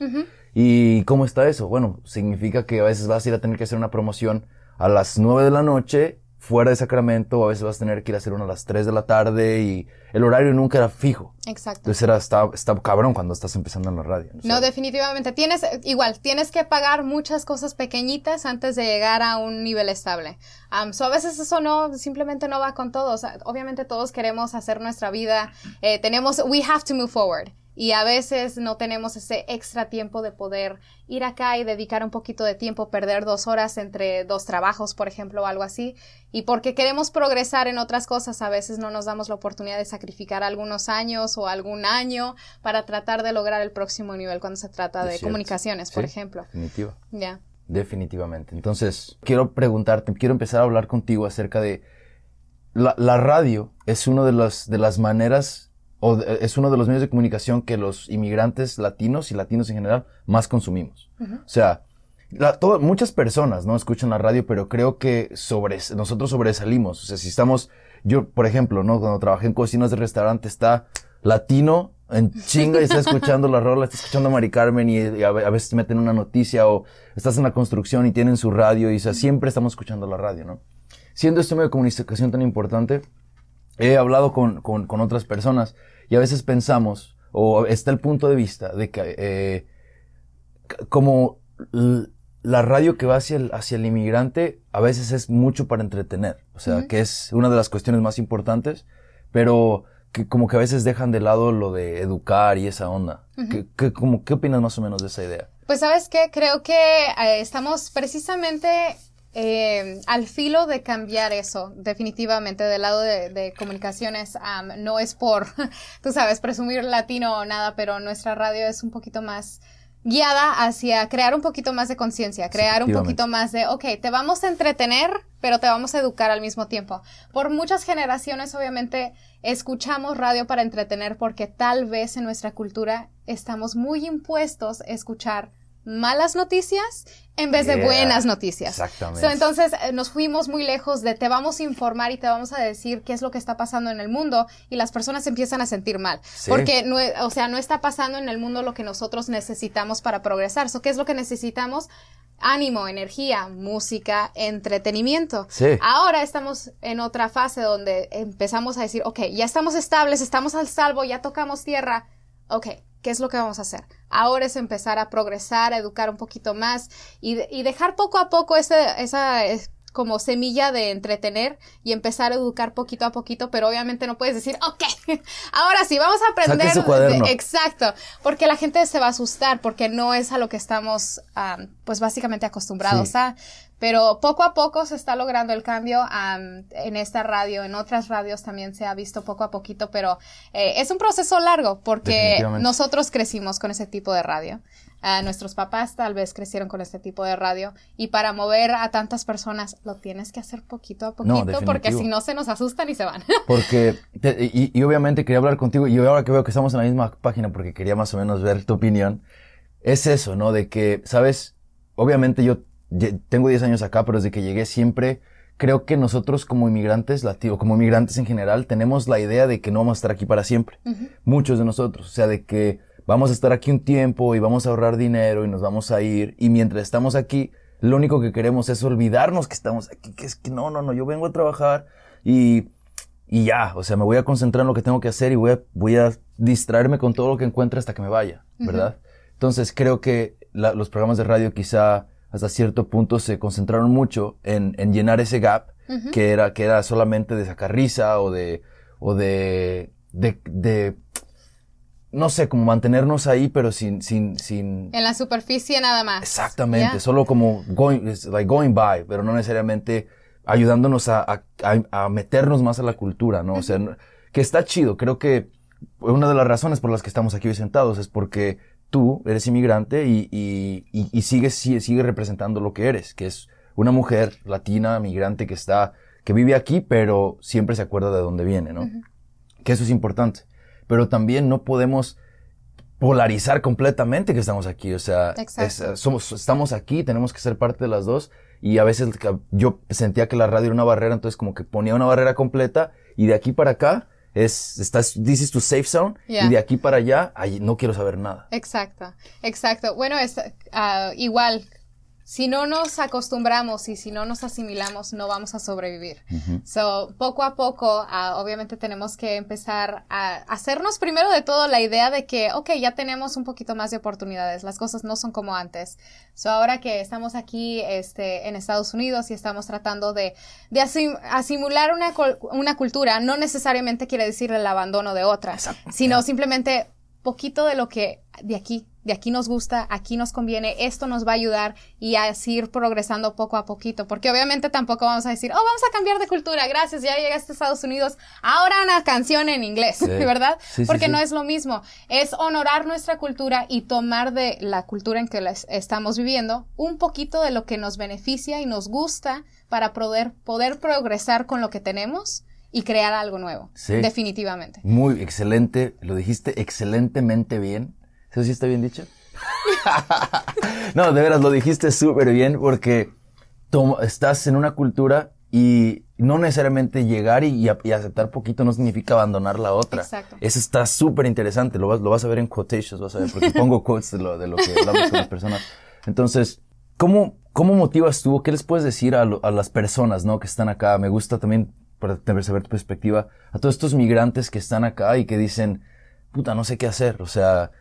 ¿Y cómo está eso? Bueno, significa que a veces vas a ir a tener que hacer una promoción a las 9 de la noche fuera de Sacramento, a veces vas a tener que ir a hacer una a las 3 de la tarde y el horario nunca era fijo. Exacto. Entonces era, está, está cabrón cuando estás empezando en la radio. No, definitivamente. Tienes, igual, tienes que pagar muchas cosas pequeñitas antes de llegar a un nivel estable. Um, so a veces eso no, simplemente no va con todos. Obviamente todos queremos hacer nuestra vida. eh, tenemos, we have to move forward. Y a veces no tenemos ese extra tiempo de poder ir acá y dedicar un poquito de tiempo, perder dos horas entre dos trabajos, por ejemplo, o algo así. Y porque queremos progresar en otras cosas, a veces no nos damos la oportunidad de sacrificar algunos años o algún año para tratar de lograr el próximo nivel cuando se trata de cierto. comunicaciones, por Sí, ejemplo. Definitiva. Ya. Definitivamente. Entonces, quiero preguntarte, quiero empezar a hablar contigo acerca de la, la radio es una de las, de las maneras o es uno de los medios de comunicación que los inmigrantes latinos y latinos en general más consumimos. O sea, la- todo- muchas personas no escuchan la radio, pero creo que sobre, nosotros sobresalimos. O sea, si estamos, yo, por ejemplo, ¿no? Cuando trabajé en cocinas de restaurante, está latino en chinga y está escuchando la rola, está escuchando a Mari Carmen y, y a, a veces te meten una noticia o estás en la construcción y tienen su radio y o sea, siempre estamos escuchando la radio, ¿no? Siendo este medio de comunicación tan importante, he hablado con, con, con otras personas y a veces pensamos, o está el punto de vista de que eh, como la radio que va hacia el, hacia el inmigrante a veces es mucho para entretener, o sea, que es una de las cuestiones más importantes, pero que como que a veces dejan de lado lo de educar y esa onda. ¿Qué, qué- como, ¿Qué opinas más o menos de esa idea? Pues sabes qué, creo que eh, estamos precisamente eh, al filo de cambiar eso, definitivamente, del lado de, de comunicaciones. no es por, tú sabes, presumir latino o nada, pero nuestra radio es un poquito más guiada hacia crear un poquito más de conciencia, crear un poquito más de, ok, te vamos a entretener, pero te vamos a educar al mismo tiempo. Por muchas generaciones, obviamente, escuchamos radio para entretener porque tal vez en nuestra cultura estamos muy impuestos a escuchar malas noticias en vez de buenas noticias. exactamente. So, entonces eh, nos fuimos muy lejos de te vamos a informar y te vamos a decir qué es lo que está pasando en el mundo y las personas empiezan a sentir mal. Sí. Porque, no, e- o sea, no está pasando en el mundo lo que nosotros necesitamos para progresar. So, ¿Qué es lo que necesitamos? Ánimo, energía, música, entretenimiento. Sí. Ahora estamos en otra fase donde empezamos a decir, ok, ya estamos estables, estamos al salvo, ya tocamos tierra. Ok, ¿qué es lo que vamos a hacer? Ahora es empezar a progresar, a educar un poquito más y, de- y dejar poco a poco ese, esa como semilla de entretener y empezar a educar poquito a poquito, pero obviamente no puedes decir, ok, ahora sí, vamos a aprender. su exacto, porque la gente se va a asustar porque no es a lo que estamos, am, pues básicamente acostumbrados Sí. a. Pero poco a poco se está logrando el cambio am, en esta radio, en otras radios también se ha visto poco a poquito, pero eh, es un proceso largo porque nosotros crecimos con ese tipo de radio. Ah, nuestros papás tal vez crecieron con este tipo de radio y para mover a tantas personas lo tienes que hacer poquito a poquito porque si no se nos asustan y se van. Porque, te- y, y obviamente quería hablar contigo, y ahora que veo que estamos en la misma página, porque quería más o menos ver tu opinión, es eso, ¿no? De que, ¿sabes? Obviamente yo tengo 10 años acá, pero desde que llegué siempre, creo que nosotros como inmigrantes latinos, como inmigrantes en general, tenemos la idea de que no vamos a estar aquí para siempre. Muchos de nosotros. O sea, de que vamos a estar aquí un tiempo y vamos a ahorrar dinero y nos vamos a ir, y mientras estamos aquí, lo único que queremos es olvidarnos que estamos aquí, que es que no, no, no, yo vengo a trabajar y y ya, o sea, me voy a concentrar en lo que tengo que hacer y voy a, voy a distraerme con todo lo que encuentre hasta que me vaya, ¿verdad? Entonces creo que la- los programas de radio quizá hasta cierto punto se concentraron mucho en, en llenar ese gap que era que era solamente de sacar risa o de o de de, de no sé, como mantenernos ahí pero sin sin sin en la superficie nada más. Exactamente, solo como going, like going by, pero no necesariamente ayudándonos a, a- a- meternos más a la cultura, ¿no? O sea, que está chido, creo que una de las razones por las que estamos aquí hoy sentados es porque tú eres inmigrante y, y, y, sigues, sigue, representando lo que eres, que es una mujer latina, migrante que está, que vive aquí, pero siempre se acuerda de dónde viene, ¿no? Que eso es importante. Pero también no podemos polarizar completamente que estamos aquí. O sea, somos, estamos aquí, tenemos que ser parte de las dos. Y a veces yo sentía que la radio era una barrera, entonces como que ponía una barrera completa y de aquí para acá es, estás, this is tu safe zone y de aquí para allá, ahí no quiero saber nada. Exacto, exacto. Bueno, es, uh, igual, si no nos acostumbramos y si no nos asimilamos, no vamos a sobrevivir. So, poco a poco, ah, obviamente tenemos que empezar a hacernos primero de todo la idea de que, ok, ya tenemos un poquito más de oportunidades, las cosas no son como antes. So, ahora que estamos aquí, este, en Estados Unidos y estamos tratando de, de asimilar una, una cultura, no necesariamente quiere decir el abandono de otras, sino simplemente poquito de lo que de aquí de aquí nos gusta, aquí nos conviene, esto nos va a ayudar y así ir progresando poco a poquito, porque obviamente tampoco vamos a decir, oh, vamos a cambiar de cultura, gracias, ya llegaste a Estados Unidos, ahora una canción en inglés, ¿verdad? porque no es lo mismo, es honorar nuestra cultura y tomar de la cultura en que estamos viviendo un poquito de lo que nos beneficia y nos gusta para poder, poder progresar con lo que tenemos y crear algo nuevo. Definitivamente. Muy excelente, lo dijiste excelentemente bien. ¿Eso sí está bien dicho? no, de veras, lo dijiste súper bien porque estás en una cultura y no necesariamente llegar y, aceptar poquito no significa abandonar la otra. Exacto. Eso está súper interesante. Lo vas, lo vas a ver en quotations, vas a ver, porque pongo quotes de lo, de lo que hablamos con las personas. Entonces, ¿cómo, cómo motivas tú? ¿Qué les puedes decir a, a las personas, no, que están acá? Me gusta también, para saber tu perspectiva, a todos estos migrantes que están acá y que dicen, puta, no sé qué hacer. O sea,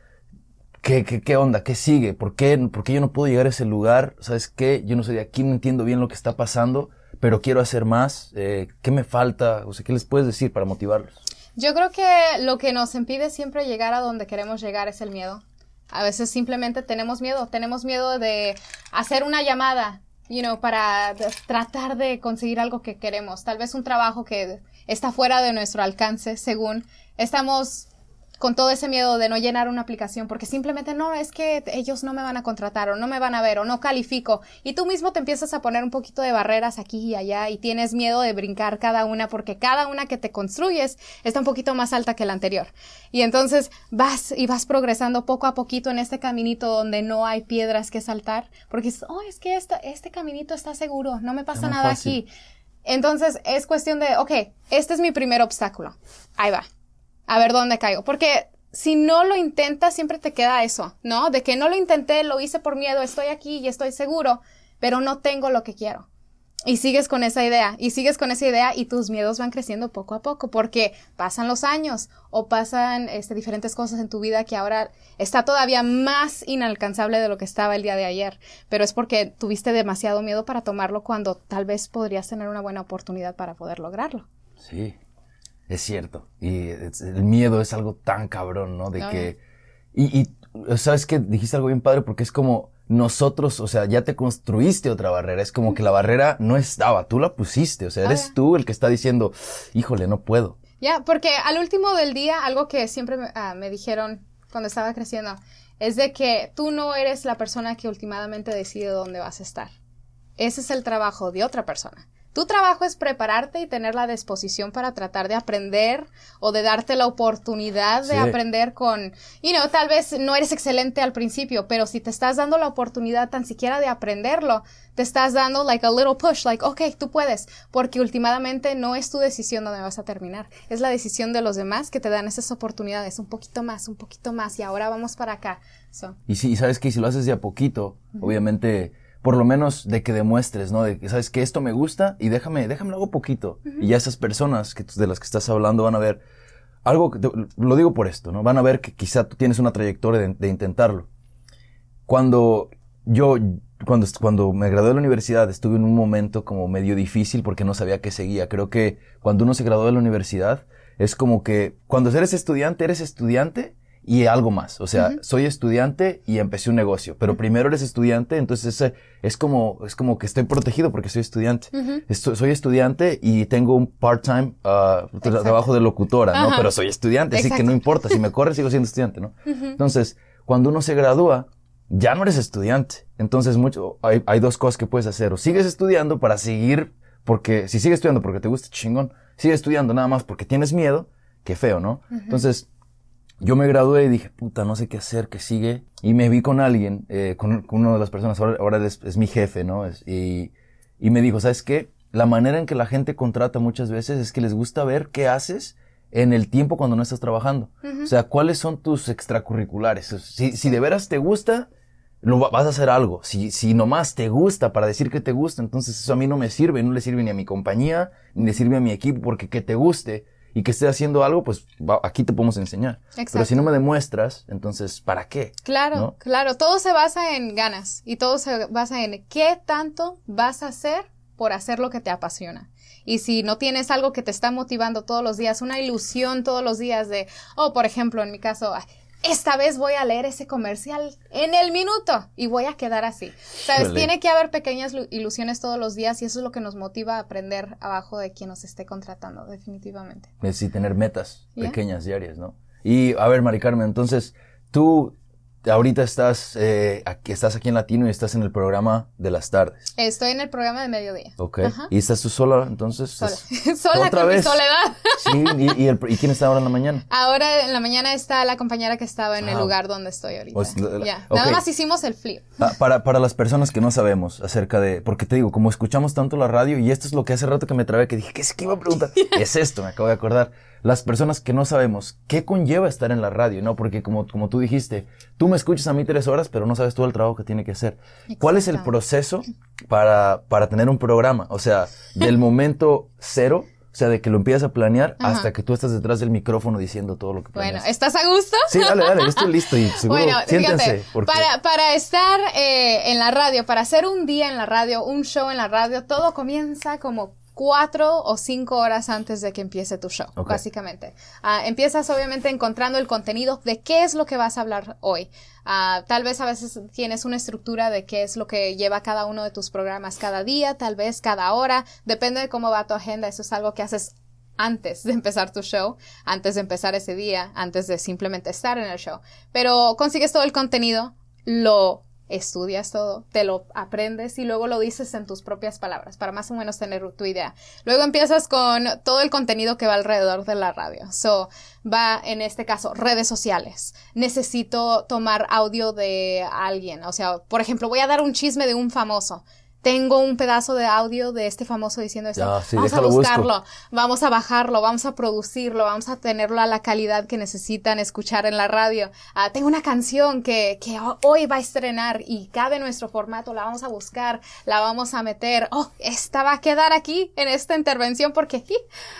¿Qué, onda? ¿Qué sigue? ¿Por qué, ¿Por qué yo no puedo llegar a ese lugar? ¿Sabes qué? Yo no soy de aquí, no entiendo bien lo que está pasando, pero quiero hacer más. Eh, ¿Qué me falta? O sea, ¿qué les puedes decir para motivarlos? Yo creo que lo que nos impide siempre llegar a donde queremos llegar es el miedo. A veces simplemente tenemos miedo, tenemos miedo de hacer una llamada, you know, para tratar de conseguir algo que queremos. Tal vez un trabajo que está fuera de nuestro alcance, según estamos con todo ese miedo de no llenar una aplicación porque simplemente no, es que ellos no me van a contratar o no me van a ver o no califico y tú mismo te empiezas a poner un poquito de barreras aquí y allá y tienes miedo de brincar cada una porque cada una que te construyes está un poquito más alta que la anterior. Y entonces vas y vas progresando poco a poquito en este caminito donde no hay piedras que saltar porque oh, es que este, este caminito está seguro, no me pasa nada aquí. Entonces es cuestión de, ok, este es mi primer obstáculo. Ahí va a ver dónde caigo. Porque si no lo intentas, siempre te queda eso, ¿no? De que no lo intenté, lo hice por miedo, estoy aquí y estoy seguro, pero no tengo lo que quiero. Y sigues con esa idea, y sigues con esa idea, y tus miedos van creciendo poco a poco, porque pasan los años, o pasan este, diferentes cosas en tu vida que ahora está todavía más inalcanzable de lo que estaba el día de ayer. Pero es porque tuviste demasiado miedo para tomarlo cuando tal vez podrías tener una buena oportunidad para poder lograrlo. Sí, es cierto. Y el miedo es algo tan cabrón, ¿no? De que... Y, y, ¿sabes qué? Dijiste algo bien padre porque es como nosotros, o sea, ya te construiste otra barrera. Es como que la barrera no estaba, tú la pusiste. O sea, eres tú el que está diciendo, híjole, no puedo. Ya, porque al último del día, algo que siempre me, ah, me dijeron cuando estaba creciendo, es de que tú no eres la persona que últimamente decide dónde vas a estar. Ese es el trabajo de otra persona. Tu trabajo es prepararte y tener la disposición para tratar de aprender o de darte la oportunidad de aprender con, y no, tal vez no eres excelente al principio, pero si te estás dando la oportunidad tan siquiera de aprenderlo, te estás dando like a little push, like, ok, tú puedes, porque últimamente no es tu decisión donde vas a terminar, es la decisión de los demás que te dan esas oportunidades, un poquito más, un poquito más, y ahora vamos para acá. Y si, sabes que si lo haces de a poquito, obviamente por lo menos de que demuestres, ¿no? De que sabes que esto me gusta y déjame, déjame algo poquito. Y ya esas personas que, de las que estás hablando van a ver algo, lo digo por esto, ¿no? Van a ver que quizá tú tienes una trayectoria de, intentarlo. Cuando yo, cuando, cuando me gradué de la universidad, estuve en un momento como medio difícil porque no sabía qué seguía. Creo que cuando uno se graduó de la universidad, es como que cuando eres estudiante, eres estudiante y algo más. O sea, soy estudiante y empecé un negocio, pero primero eres estudiante, entonces es, es como, es como que estoy protegido porque soy estudiante. soy estudiante y tengo un part-time uh, trabajo de locutora, ¿no? Pero soy estudiante, así que no importa. Si me corre, sigo siendo estudiante, ¿no? Entonces, cuando uno se gradúa, ya no eres estudiante. Entonces, mucho, hay, hay dos cosas que puedes hacer. O sigues estudiando para seguir, porque si sigues estudiando porque te gusta chingón, sigues estudiando nada más porque tienes miedo, qué feo, ¿no? Entonces, yo me gradué y dije, puta, no sé qué hacer, qué sigue. Y me vi con alguien, eh, con, con, una de las personas, ahora, ahora es, mi jefe, ¿no? y, y me dijo, ¿sabes qué? La manera en que la gente contrata muchas veces es que les gusta ver qué haces en el tiempo cuando no estás trabajando. O sea, ¿cuáles son tus extracurriculares? Si, si de veras te gusta, lo vas a hacer algo. Si, si nomás te gusta para decir que te gusta, entonces eso a mí no me sirve, no le sirve ni a mi compañía, ni le sirve a mi equipo, porque que te guste y que esté haciendo algo, pues aquí te podemos enseñar. Pero si no me demuestras, entonces, ¿para qué? Claro, claro. Todo se basa en ganas y todo se basa en qué tanto vas a hacer por hacer lo que te apasiona. Y si no tienes algo que te está motivando todos los días, una ilusión todos los días de, oh, por ejemplo, en mi caso, esta vez voy a leer ese comercial en el minuto y voy a quedar así. Sabes, tiene que haber pequeñas ilusiones todos los días y eso es lo que nos motiva a aprender abajo de quien nos esté contratando, definitivamente. Sí, tener metas pequeñas diarias, ¿no? Y a ver, Mari Carmen, entonces, tú ahorita estás, eh, aquí, estás aquí en Latino y estás en el programa de las tardes. Estoy en el programa de mediodía. Ok. ¿Y estás tú sola entonces? Sola. sola ¿Otra con vez? mi soledad. sí, ¿y, y, quién está ahora en la mañana? Ahora en la mañana está la compañera que estaba en el ah. lugar donde estoy ahorita. Pues, ya. Nada más hicimos el flip. Ah, para, para las personas que no sabemos acerca de, porque te digo, como escuchamos tanto la radio y esto es lo que hace rato que me trabé, que dije, ¿qué es que iba a preguntar? es esto, me acabo de acordar las personas que no sabemos qué conlleva estar en la radio, ¿no? Porque como, como tú dijiste, tú me escuchas a mí tres horas, pero no sabes todo el trabajo que tiene que hacer. ¿Cuál es el proceso para, para tener un programa? O sea, del momento cero, o sea, de que lo empiezas a planear hasta que tú estás detrás del micrófono diciendo todo lo que planeas. Bueno, ¿estás a gusto? Sí, dale, dale, yo estoy listo y seguro, bueno, siéntense. para, para estar eh, en la radio, para hacer un día en la radio, un show en la radio, todo comienza como cuatro o cinco horas antes de que empiece tu show, básicamente. Ah, empiezas obviamente encontrando el contenido de qué es lo que vas a hablar hoy. Ah, tal vez a veces tienes una estructura de qué es lo que lleva cada uno de tus programas cada día, tal vez cada hora, depende de cómo va tu agenda, eso es algo que haces antes de empezar tu show, antes de empezar ese día, antes de simplemente estar en el show. Pero consigues todo el contenido, lo estudias todo, te lo aprendes y luego lo dices en tus propias palabras para más o menos tener tu idea. Luego empiezas con todo el contenido que va alrededor de la radio. So, va en este caso redes sociales. Necesito tomar audio de alguien. O sea, por ejemplo, voy a dar un chisme de un famoso tengo un pedazo de audio de este famoso diciendo esto. vamos a buscarlo, vamos a bajarlo, vamos a producirlo, vamos a tenerlo a la calidad que necesitan escuchar en la radio. Ah, tengo una canción que, que hoy va a estrenar y cabe nuestro formato, la vamos a buscar, la vamos a meter. Oh, esta va a quedar aquí en esta intervención porque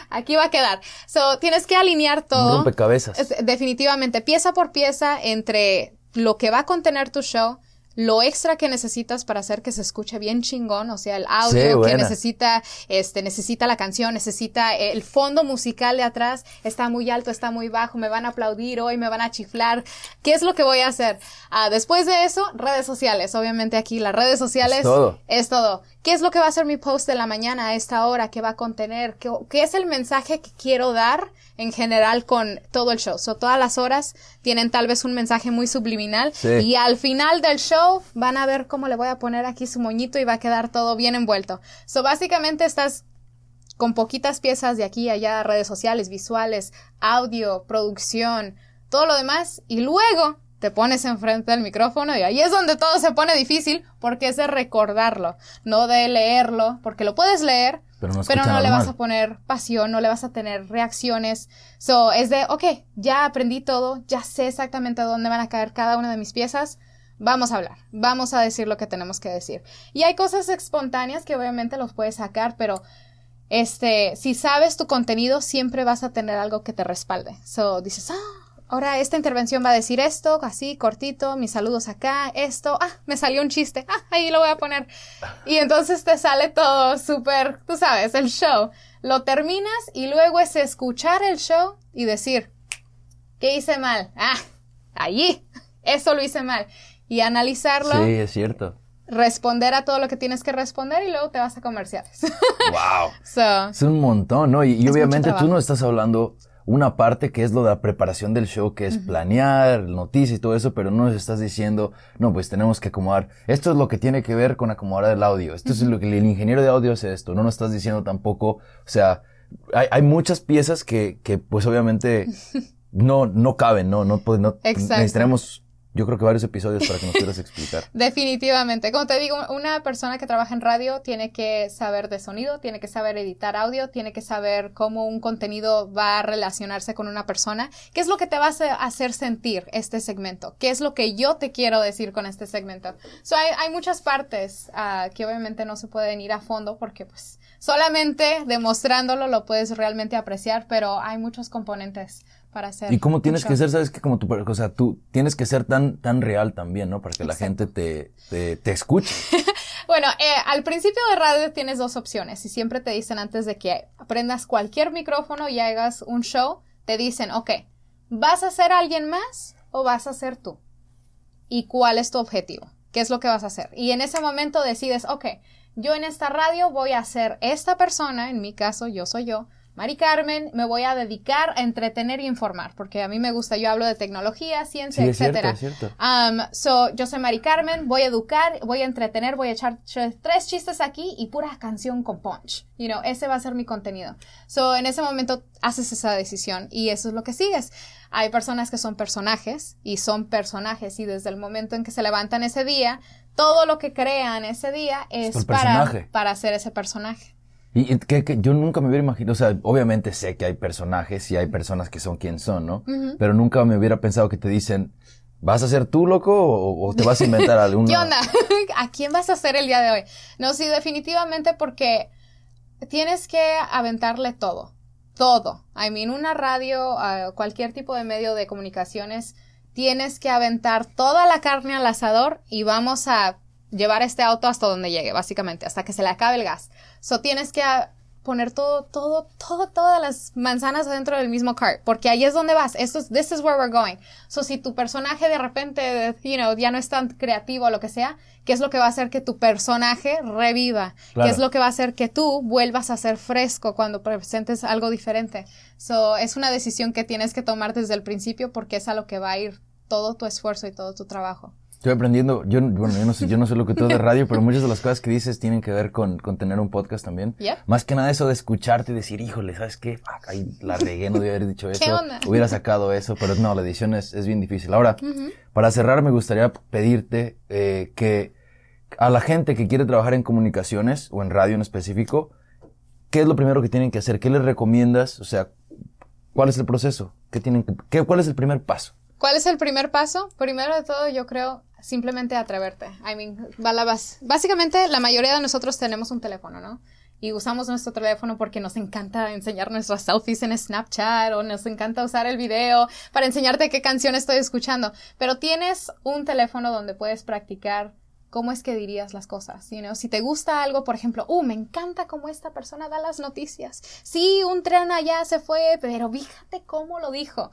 aquí va a quedar. So, tienes que alinear todo. Rompecabezas. Definitivamente, pieza por pieza entre lo que va a contener tu show, lo extra que necesitas para hacer que se escuche bien chingón, o sea, el audio que necesita, este, necesita la canción, necesita el fondo musical de atrás, está muy alto, está muy bajo, me van a aplaudir hoy, me van a chiflar. ¿Qué es lo que voy a hacer? Ah, después de eso, redes sociales. Obviamente aquí las redes sociales es todo. es todo. ¿Qué es lo que va a ser mi post de la mañana a esta hora? ¿Qué va a contener? ¿Qué, qué es el mensaje que quiero dar? en general con todo el show. So, todas las horas tienen tal vez un mensaje muy subliminal y al final del show van a ver cómo le voy a poner aquí su moñito y va a quedar todo bien envuelto. So, básicamente estás con poquitas piezas de aquí y allá, redes sociales, visuales, audio, producción, todo lo demás y luego te pones enfrente del micrófono y ahí es donde todo se pone difícil porque es de recordarlo, no de leerlo, porque lo puedes leer, pero no, le vas a poner pasión, no le vas a tener reacciones. So, es de, ok, ya aprendí todo, ya sé exactamente dónde van a caer cada una de mis piezas. Vamos a hablar, vamos a decir lo que tenemos que decir. Y hay cosas espontáneas que obviamente los puedes sacar, pero este, si sabes tu contenido, siempre vas a tener algo que te respalde. So, dices, ah, ahora esta intervención va a decir esto, así, cortito, mis saludos acá, esto, ah, me salió un chiste, ah, ahí lo voy a poner. Y entonces te sale todo súper, tú sabes, el show. Lo terminas y luego es escuchar el show y decir, ¿qué hice mal? Ah, allí, eso lo hice mal. Y analizarlo. Sí, es cierto. Responder a todo lo que tienes que responder y luego te vas a comerciales. Wow. so, Es un montón, ¿no? Y, obviamente tú no estás hablando una parte que es lo de la preparación del show, que es planear, noticias y todo eso, pero no nos estás diciendo, no, pues tenemos que acomodar, esto es lo que tiene que ver con acomodar el audio, esto es lo que el ingeniero de audio hace esto, no nos estás diciendo tampoco, o sea, hay, hay muchas piezas que, que pues obviamente no, no caben, no, no, pues, no necesitaremos, yo creo que varios episodios para que nos pudieras explicar. Definitivamente. Como te digo, una persona que trabaja en radio tiene que saber de sonido, tiene que saber editar audio, tiene que saber cómo un contenido va a relacionarse con una persona. ¿Qué es lo que te va a hacer- sentir este segmento? ¿Qué es lo que yo te quiero decir con este segmento? So, hay, hay muchas partes ah, que obviamente no se pueden ir a fondo porque pues solamente demostrándolo lo puedes realmente apreciar, pero hay muchos componentes para hacer. Y cómo tienes show. que ser, sabes que como tu, o sea, tú tienes que ser tan, tan real también, ¿no? Para que la gente te, te, te escuche. Bueno, eh, al principio de radio tienes dos opciones y siempre te dicen antes de que aprendas cualquier micrófono y hagas un show, te dicen, ok, ¿vas a ser alguien más o vas a ser tú? ¿Y cuál es tu objetivo? ¿Qué es lo que vas a hacer? Y en ese momento decides, ok, yo en esta radio voy a ser esta persona, en mi caso yo soy yo, Mari Carmen, me voy a dedicar a entretener y informar, porque a mí me gusta, yo hablo de tecnología, ciencia, Sí, es cierto, es cierto. Um, so, yo soy Mari Carmen, voy a educar, voy a entretener, voy a echar ch- tres chistes aquí y pura canción con punch. You know, ese va a ser mi contenido. So, en ese momento haces esa decisión y eso es lo que sigues. Hay personas que son personajes y son personajes y desde el momento en que se levantan ese día, todo lo que crean ese día es el para, para hacer ese personaje. Y, que, que yo nunca me hubiera imaginado, o sea, obviamente sé que hay personajes y hay personas que son quien son, ¿no? Pero nunca me hubiera pensado que te dicen, ¿vas a ser tú, loco? O, o te vas a inventar alguna... ¿Qué onda? ¿A quién vas a hacer el día de hoy? No, sí, definitivamente porque tienes que aventarle todo. Todo. I mean, una radio, ah, cualquier tipo de medio de comunicaciones, tienes que aventar toda la carne al asador y vamos a llevar este auto hasta donde llegue, básicamente, hasta que se le acabe el gas. So tienes que ah, poner todo, todo, todo, todas las manzanas adentro del mismo cart, porque ahí es donde vas. Esto es, this is where we're going. So si tu personaje de repente, you know, ya no es tan creativo o lo que sea, ¿qué es lo que va a hacer que tu personaje reviva? Claro. ¿Qué es lo que va a hacer que tú vuelvas a ser fresco cuando presentes algo diferente? So es una decisión que tienes que tomar desde el principio porque es a lo que va a ir todo tu esfuerzo y todo tu trabajo. Estoy aprendiendo, yo, bueno, yo no sé, yo no sé lo que tú de radio, pero muchas de las cosas que dices tienen que ver con, con tener un podcast también. Más que nada eso de escucharte y decir, híjole, ¿sabes qué? Fuck, ahí la regué, no debía haber dicho eso. ¿Qué onda? Hubiera sacado eso, pero no, la edición es, es bien difícil. Ahora, para cerrar, me gustaría pedirte eh, que a la gente que quiere trabajar en comunicaciones o en radio en específico, ¿qué es lo primero que tienen que hacer? ¿Qué les recomiendas? O sea, ¿cuál es el proceso? ¿Qué tienen que, qué, ¿Cuál es el primer paso? ¿Cuál es el primer paso? Primero de todo, yo creo simplemente atreverte. I mean, básicamente la mayoría de nosotros tenemos un teléfono, ¿no? Y usamos nuestro teléfono porque nos encanta enseñar nuestras selfies en Snapchat o nos encanta usar el video para enseñarte qué canción estoy escuchando. Pero tienes un teléfono donde puedes practicar cómo es que dirías las cosas, you know? Si te gusta algo, por ejemplo, uh, me encanta cómo esta persona da las noticias. Sí, un tren allá se fue, pero fíjate cómo lo dijo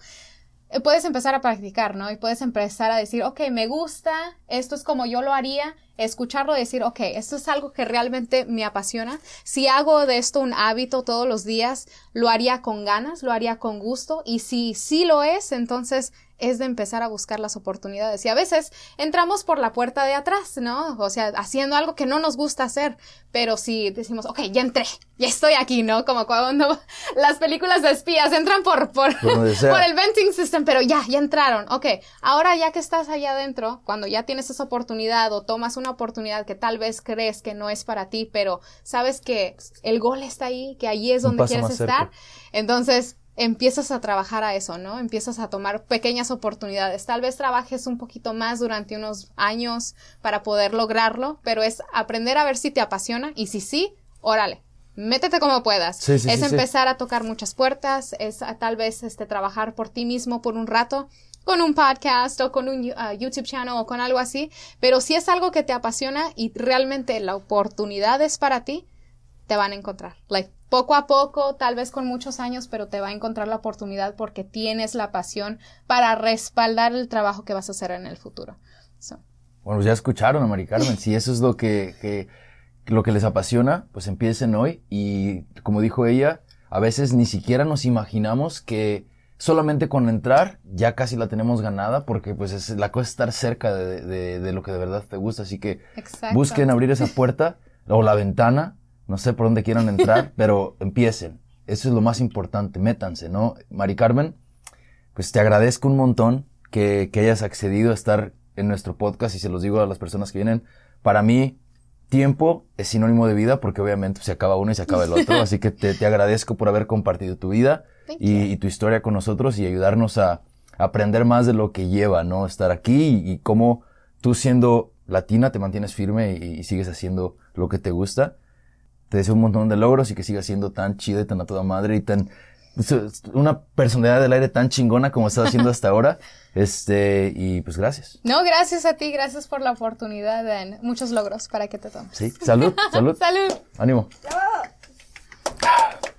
puedes empezar a practicar, ¿no? Y puedes empezar a decir, ok, me gusta, esto es como yo lo haría, escucharlo y decir, ok, esto es algo que realmente me apasiona. Si hago de esto un hábito todos los días, lo haría con ganas, lo haría con gusto. Y si sí lo es, entonces es de empezar a buscar las oportunidades. Y a veces entramos por la puerta de atrás, ¿no? O sea, haciendo algo que no nos gusta hacer. Pero si decimos, ok, ya entré, ya estoy aquí, ¿no? Como cuando las películas de espías entran por, por, Por el venting system, pero ya, ya entraron. Ok, ahora ya que estás allá adentro, cuando ya tienes esa oportunidad o tomas una oportunidad que tal vez crees que no es para ti, pero sabes que el gol está ahí, que allí es donde quieres cerca. estar, entonces empiezas a trabajar a eso, ¿no? Empiezas a tomar pequeñas oportunidades. Tal vez trabajes un poquito más durante unos años para poder lograrlo, pero es aprender a ver si te apasiona y si sí, órale. Métete como puedas. Sí, sí, es sí, empezar a tocar muchas puertas, es a, tal vez este trabajar por ti mismo por un rato con un podcast o con un uh, YouTube channel o con algo así, pero si es algo que te apasiona y realmente la oportunidad es para ti, te van a encontrar. Like, poco a poco, tal vez con muchos años, pero te va a encontrar la oportunidad porque tienes la pasión para respaldar el trabajo que vas a hacer en el futuro. Bueno, pues ya escucharon a Mari Carmen. si eso es lo que, que, lo que les apasiona, pues empiecen hoy. Y como dijo ella, a veces ni siquiera nos imaginamos que solamente con entrar ya casi la tenemos ganada porque pues es la cosa es estar cerca de, de, lo que de verdad te gusta. Así que busquen abrir esa puerta o la ventana, no sé por dónde quieran entrar, pero empiecen. Eso es lo más importante, métanse, ¿no? Mari Carmen, pues te agradezco un montón que, que hayas accedido a estar en nuestro podcast y se los digo a las personas que vienen. Para mí, tiempo es sinónimo de vida porque obviamente se acaba uno y se acaba el otro. así que te, te agradezco por haber compartido tu vida y, tu historia con nosotros y ayudarnos a, aprender más de lo que lleva, ¿no? Estar aquí y, cómo tú siendo latina te mantienes firme y, sigues haciendo lo que te gusta te deseo un montón de logros y que sigas siendo tan chido y tan a toda madre y tan pues, una personalidad del aire tan chingona como estás haciendo hasta ahora. Este, y pues gracias. No, gracias a ti, gracias por la oportunidad, Dan. Muchos logros para que te tomes. Sí, salud, salud. salud. Ánimo. ¡Bravo!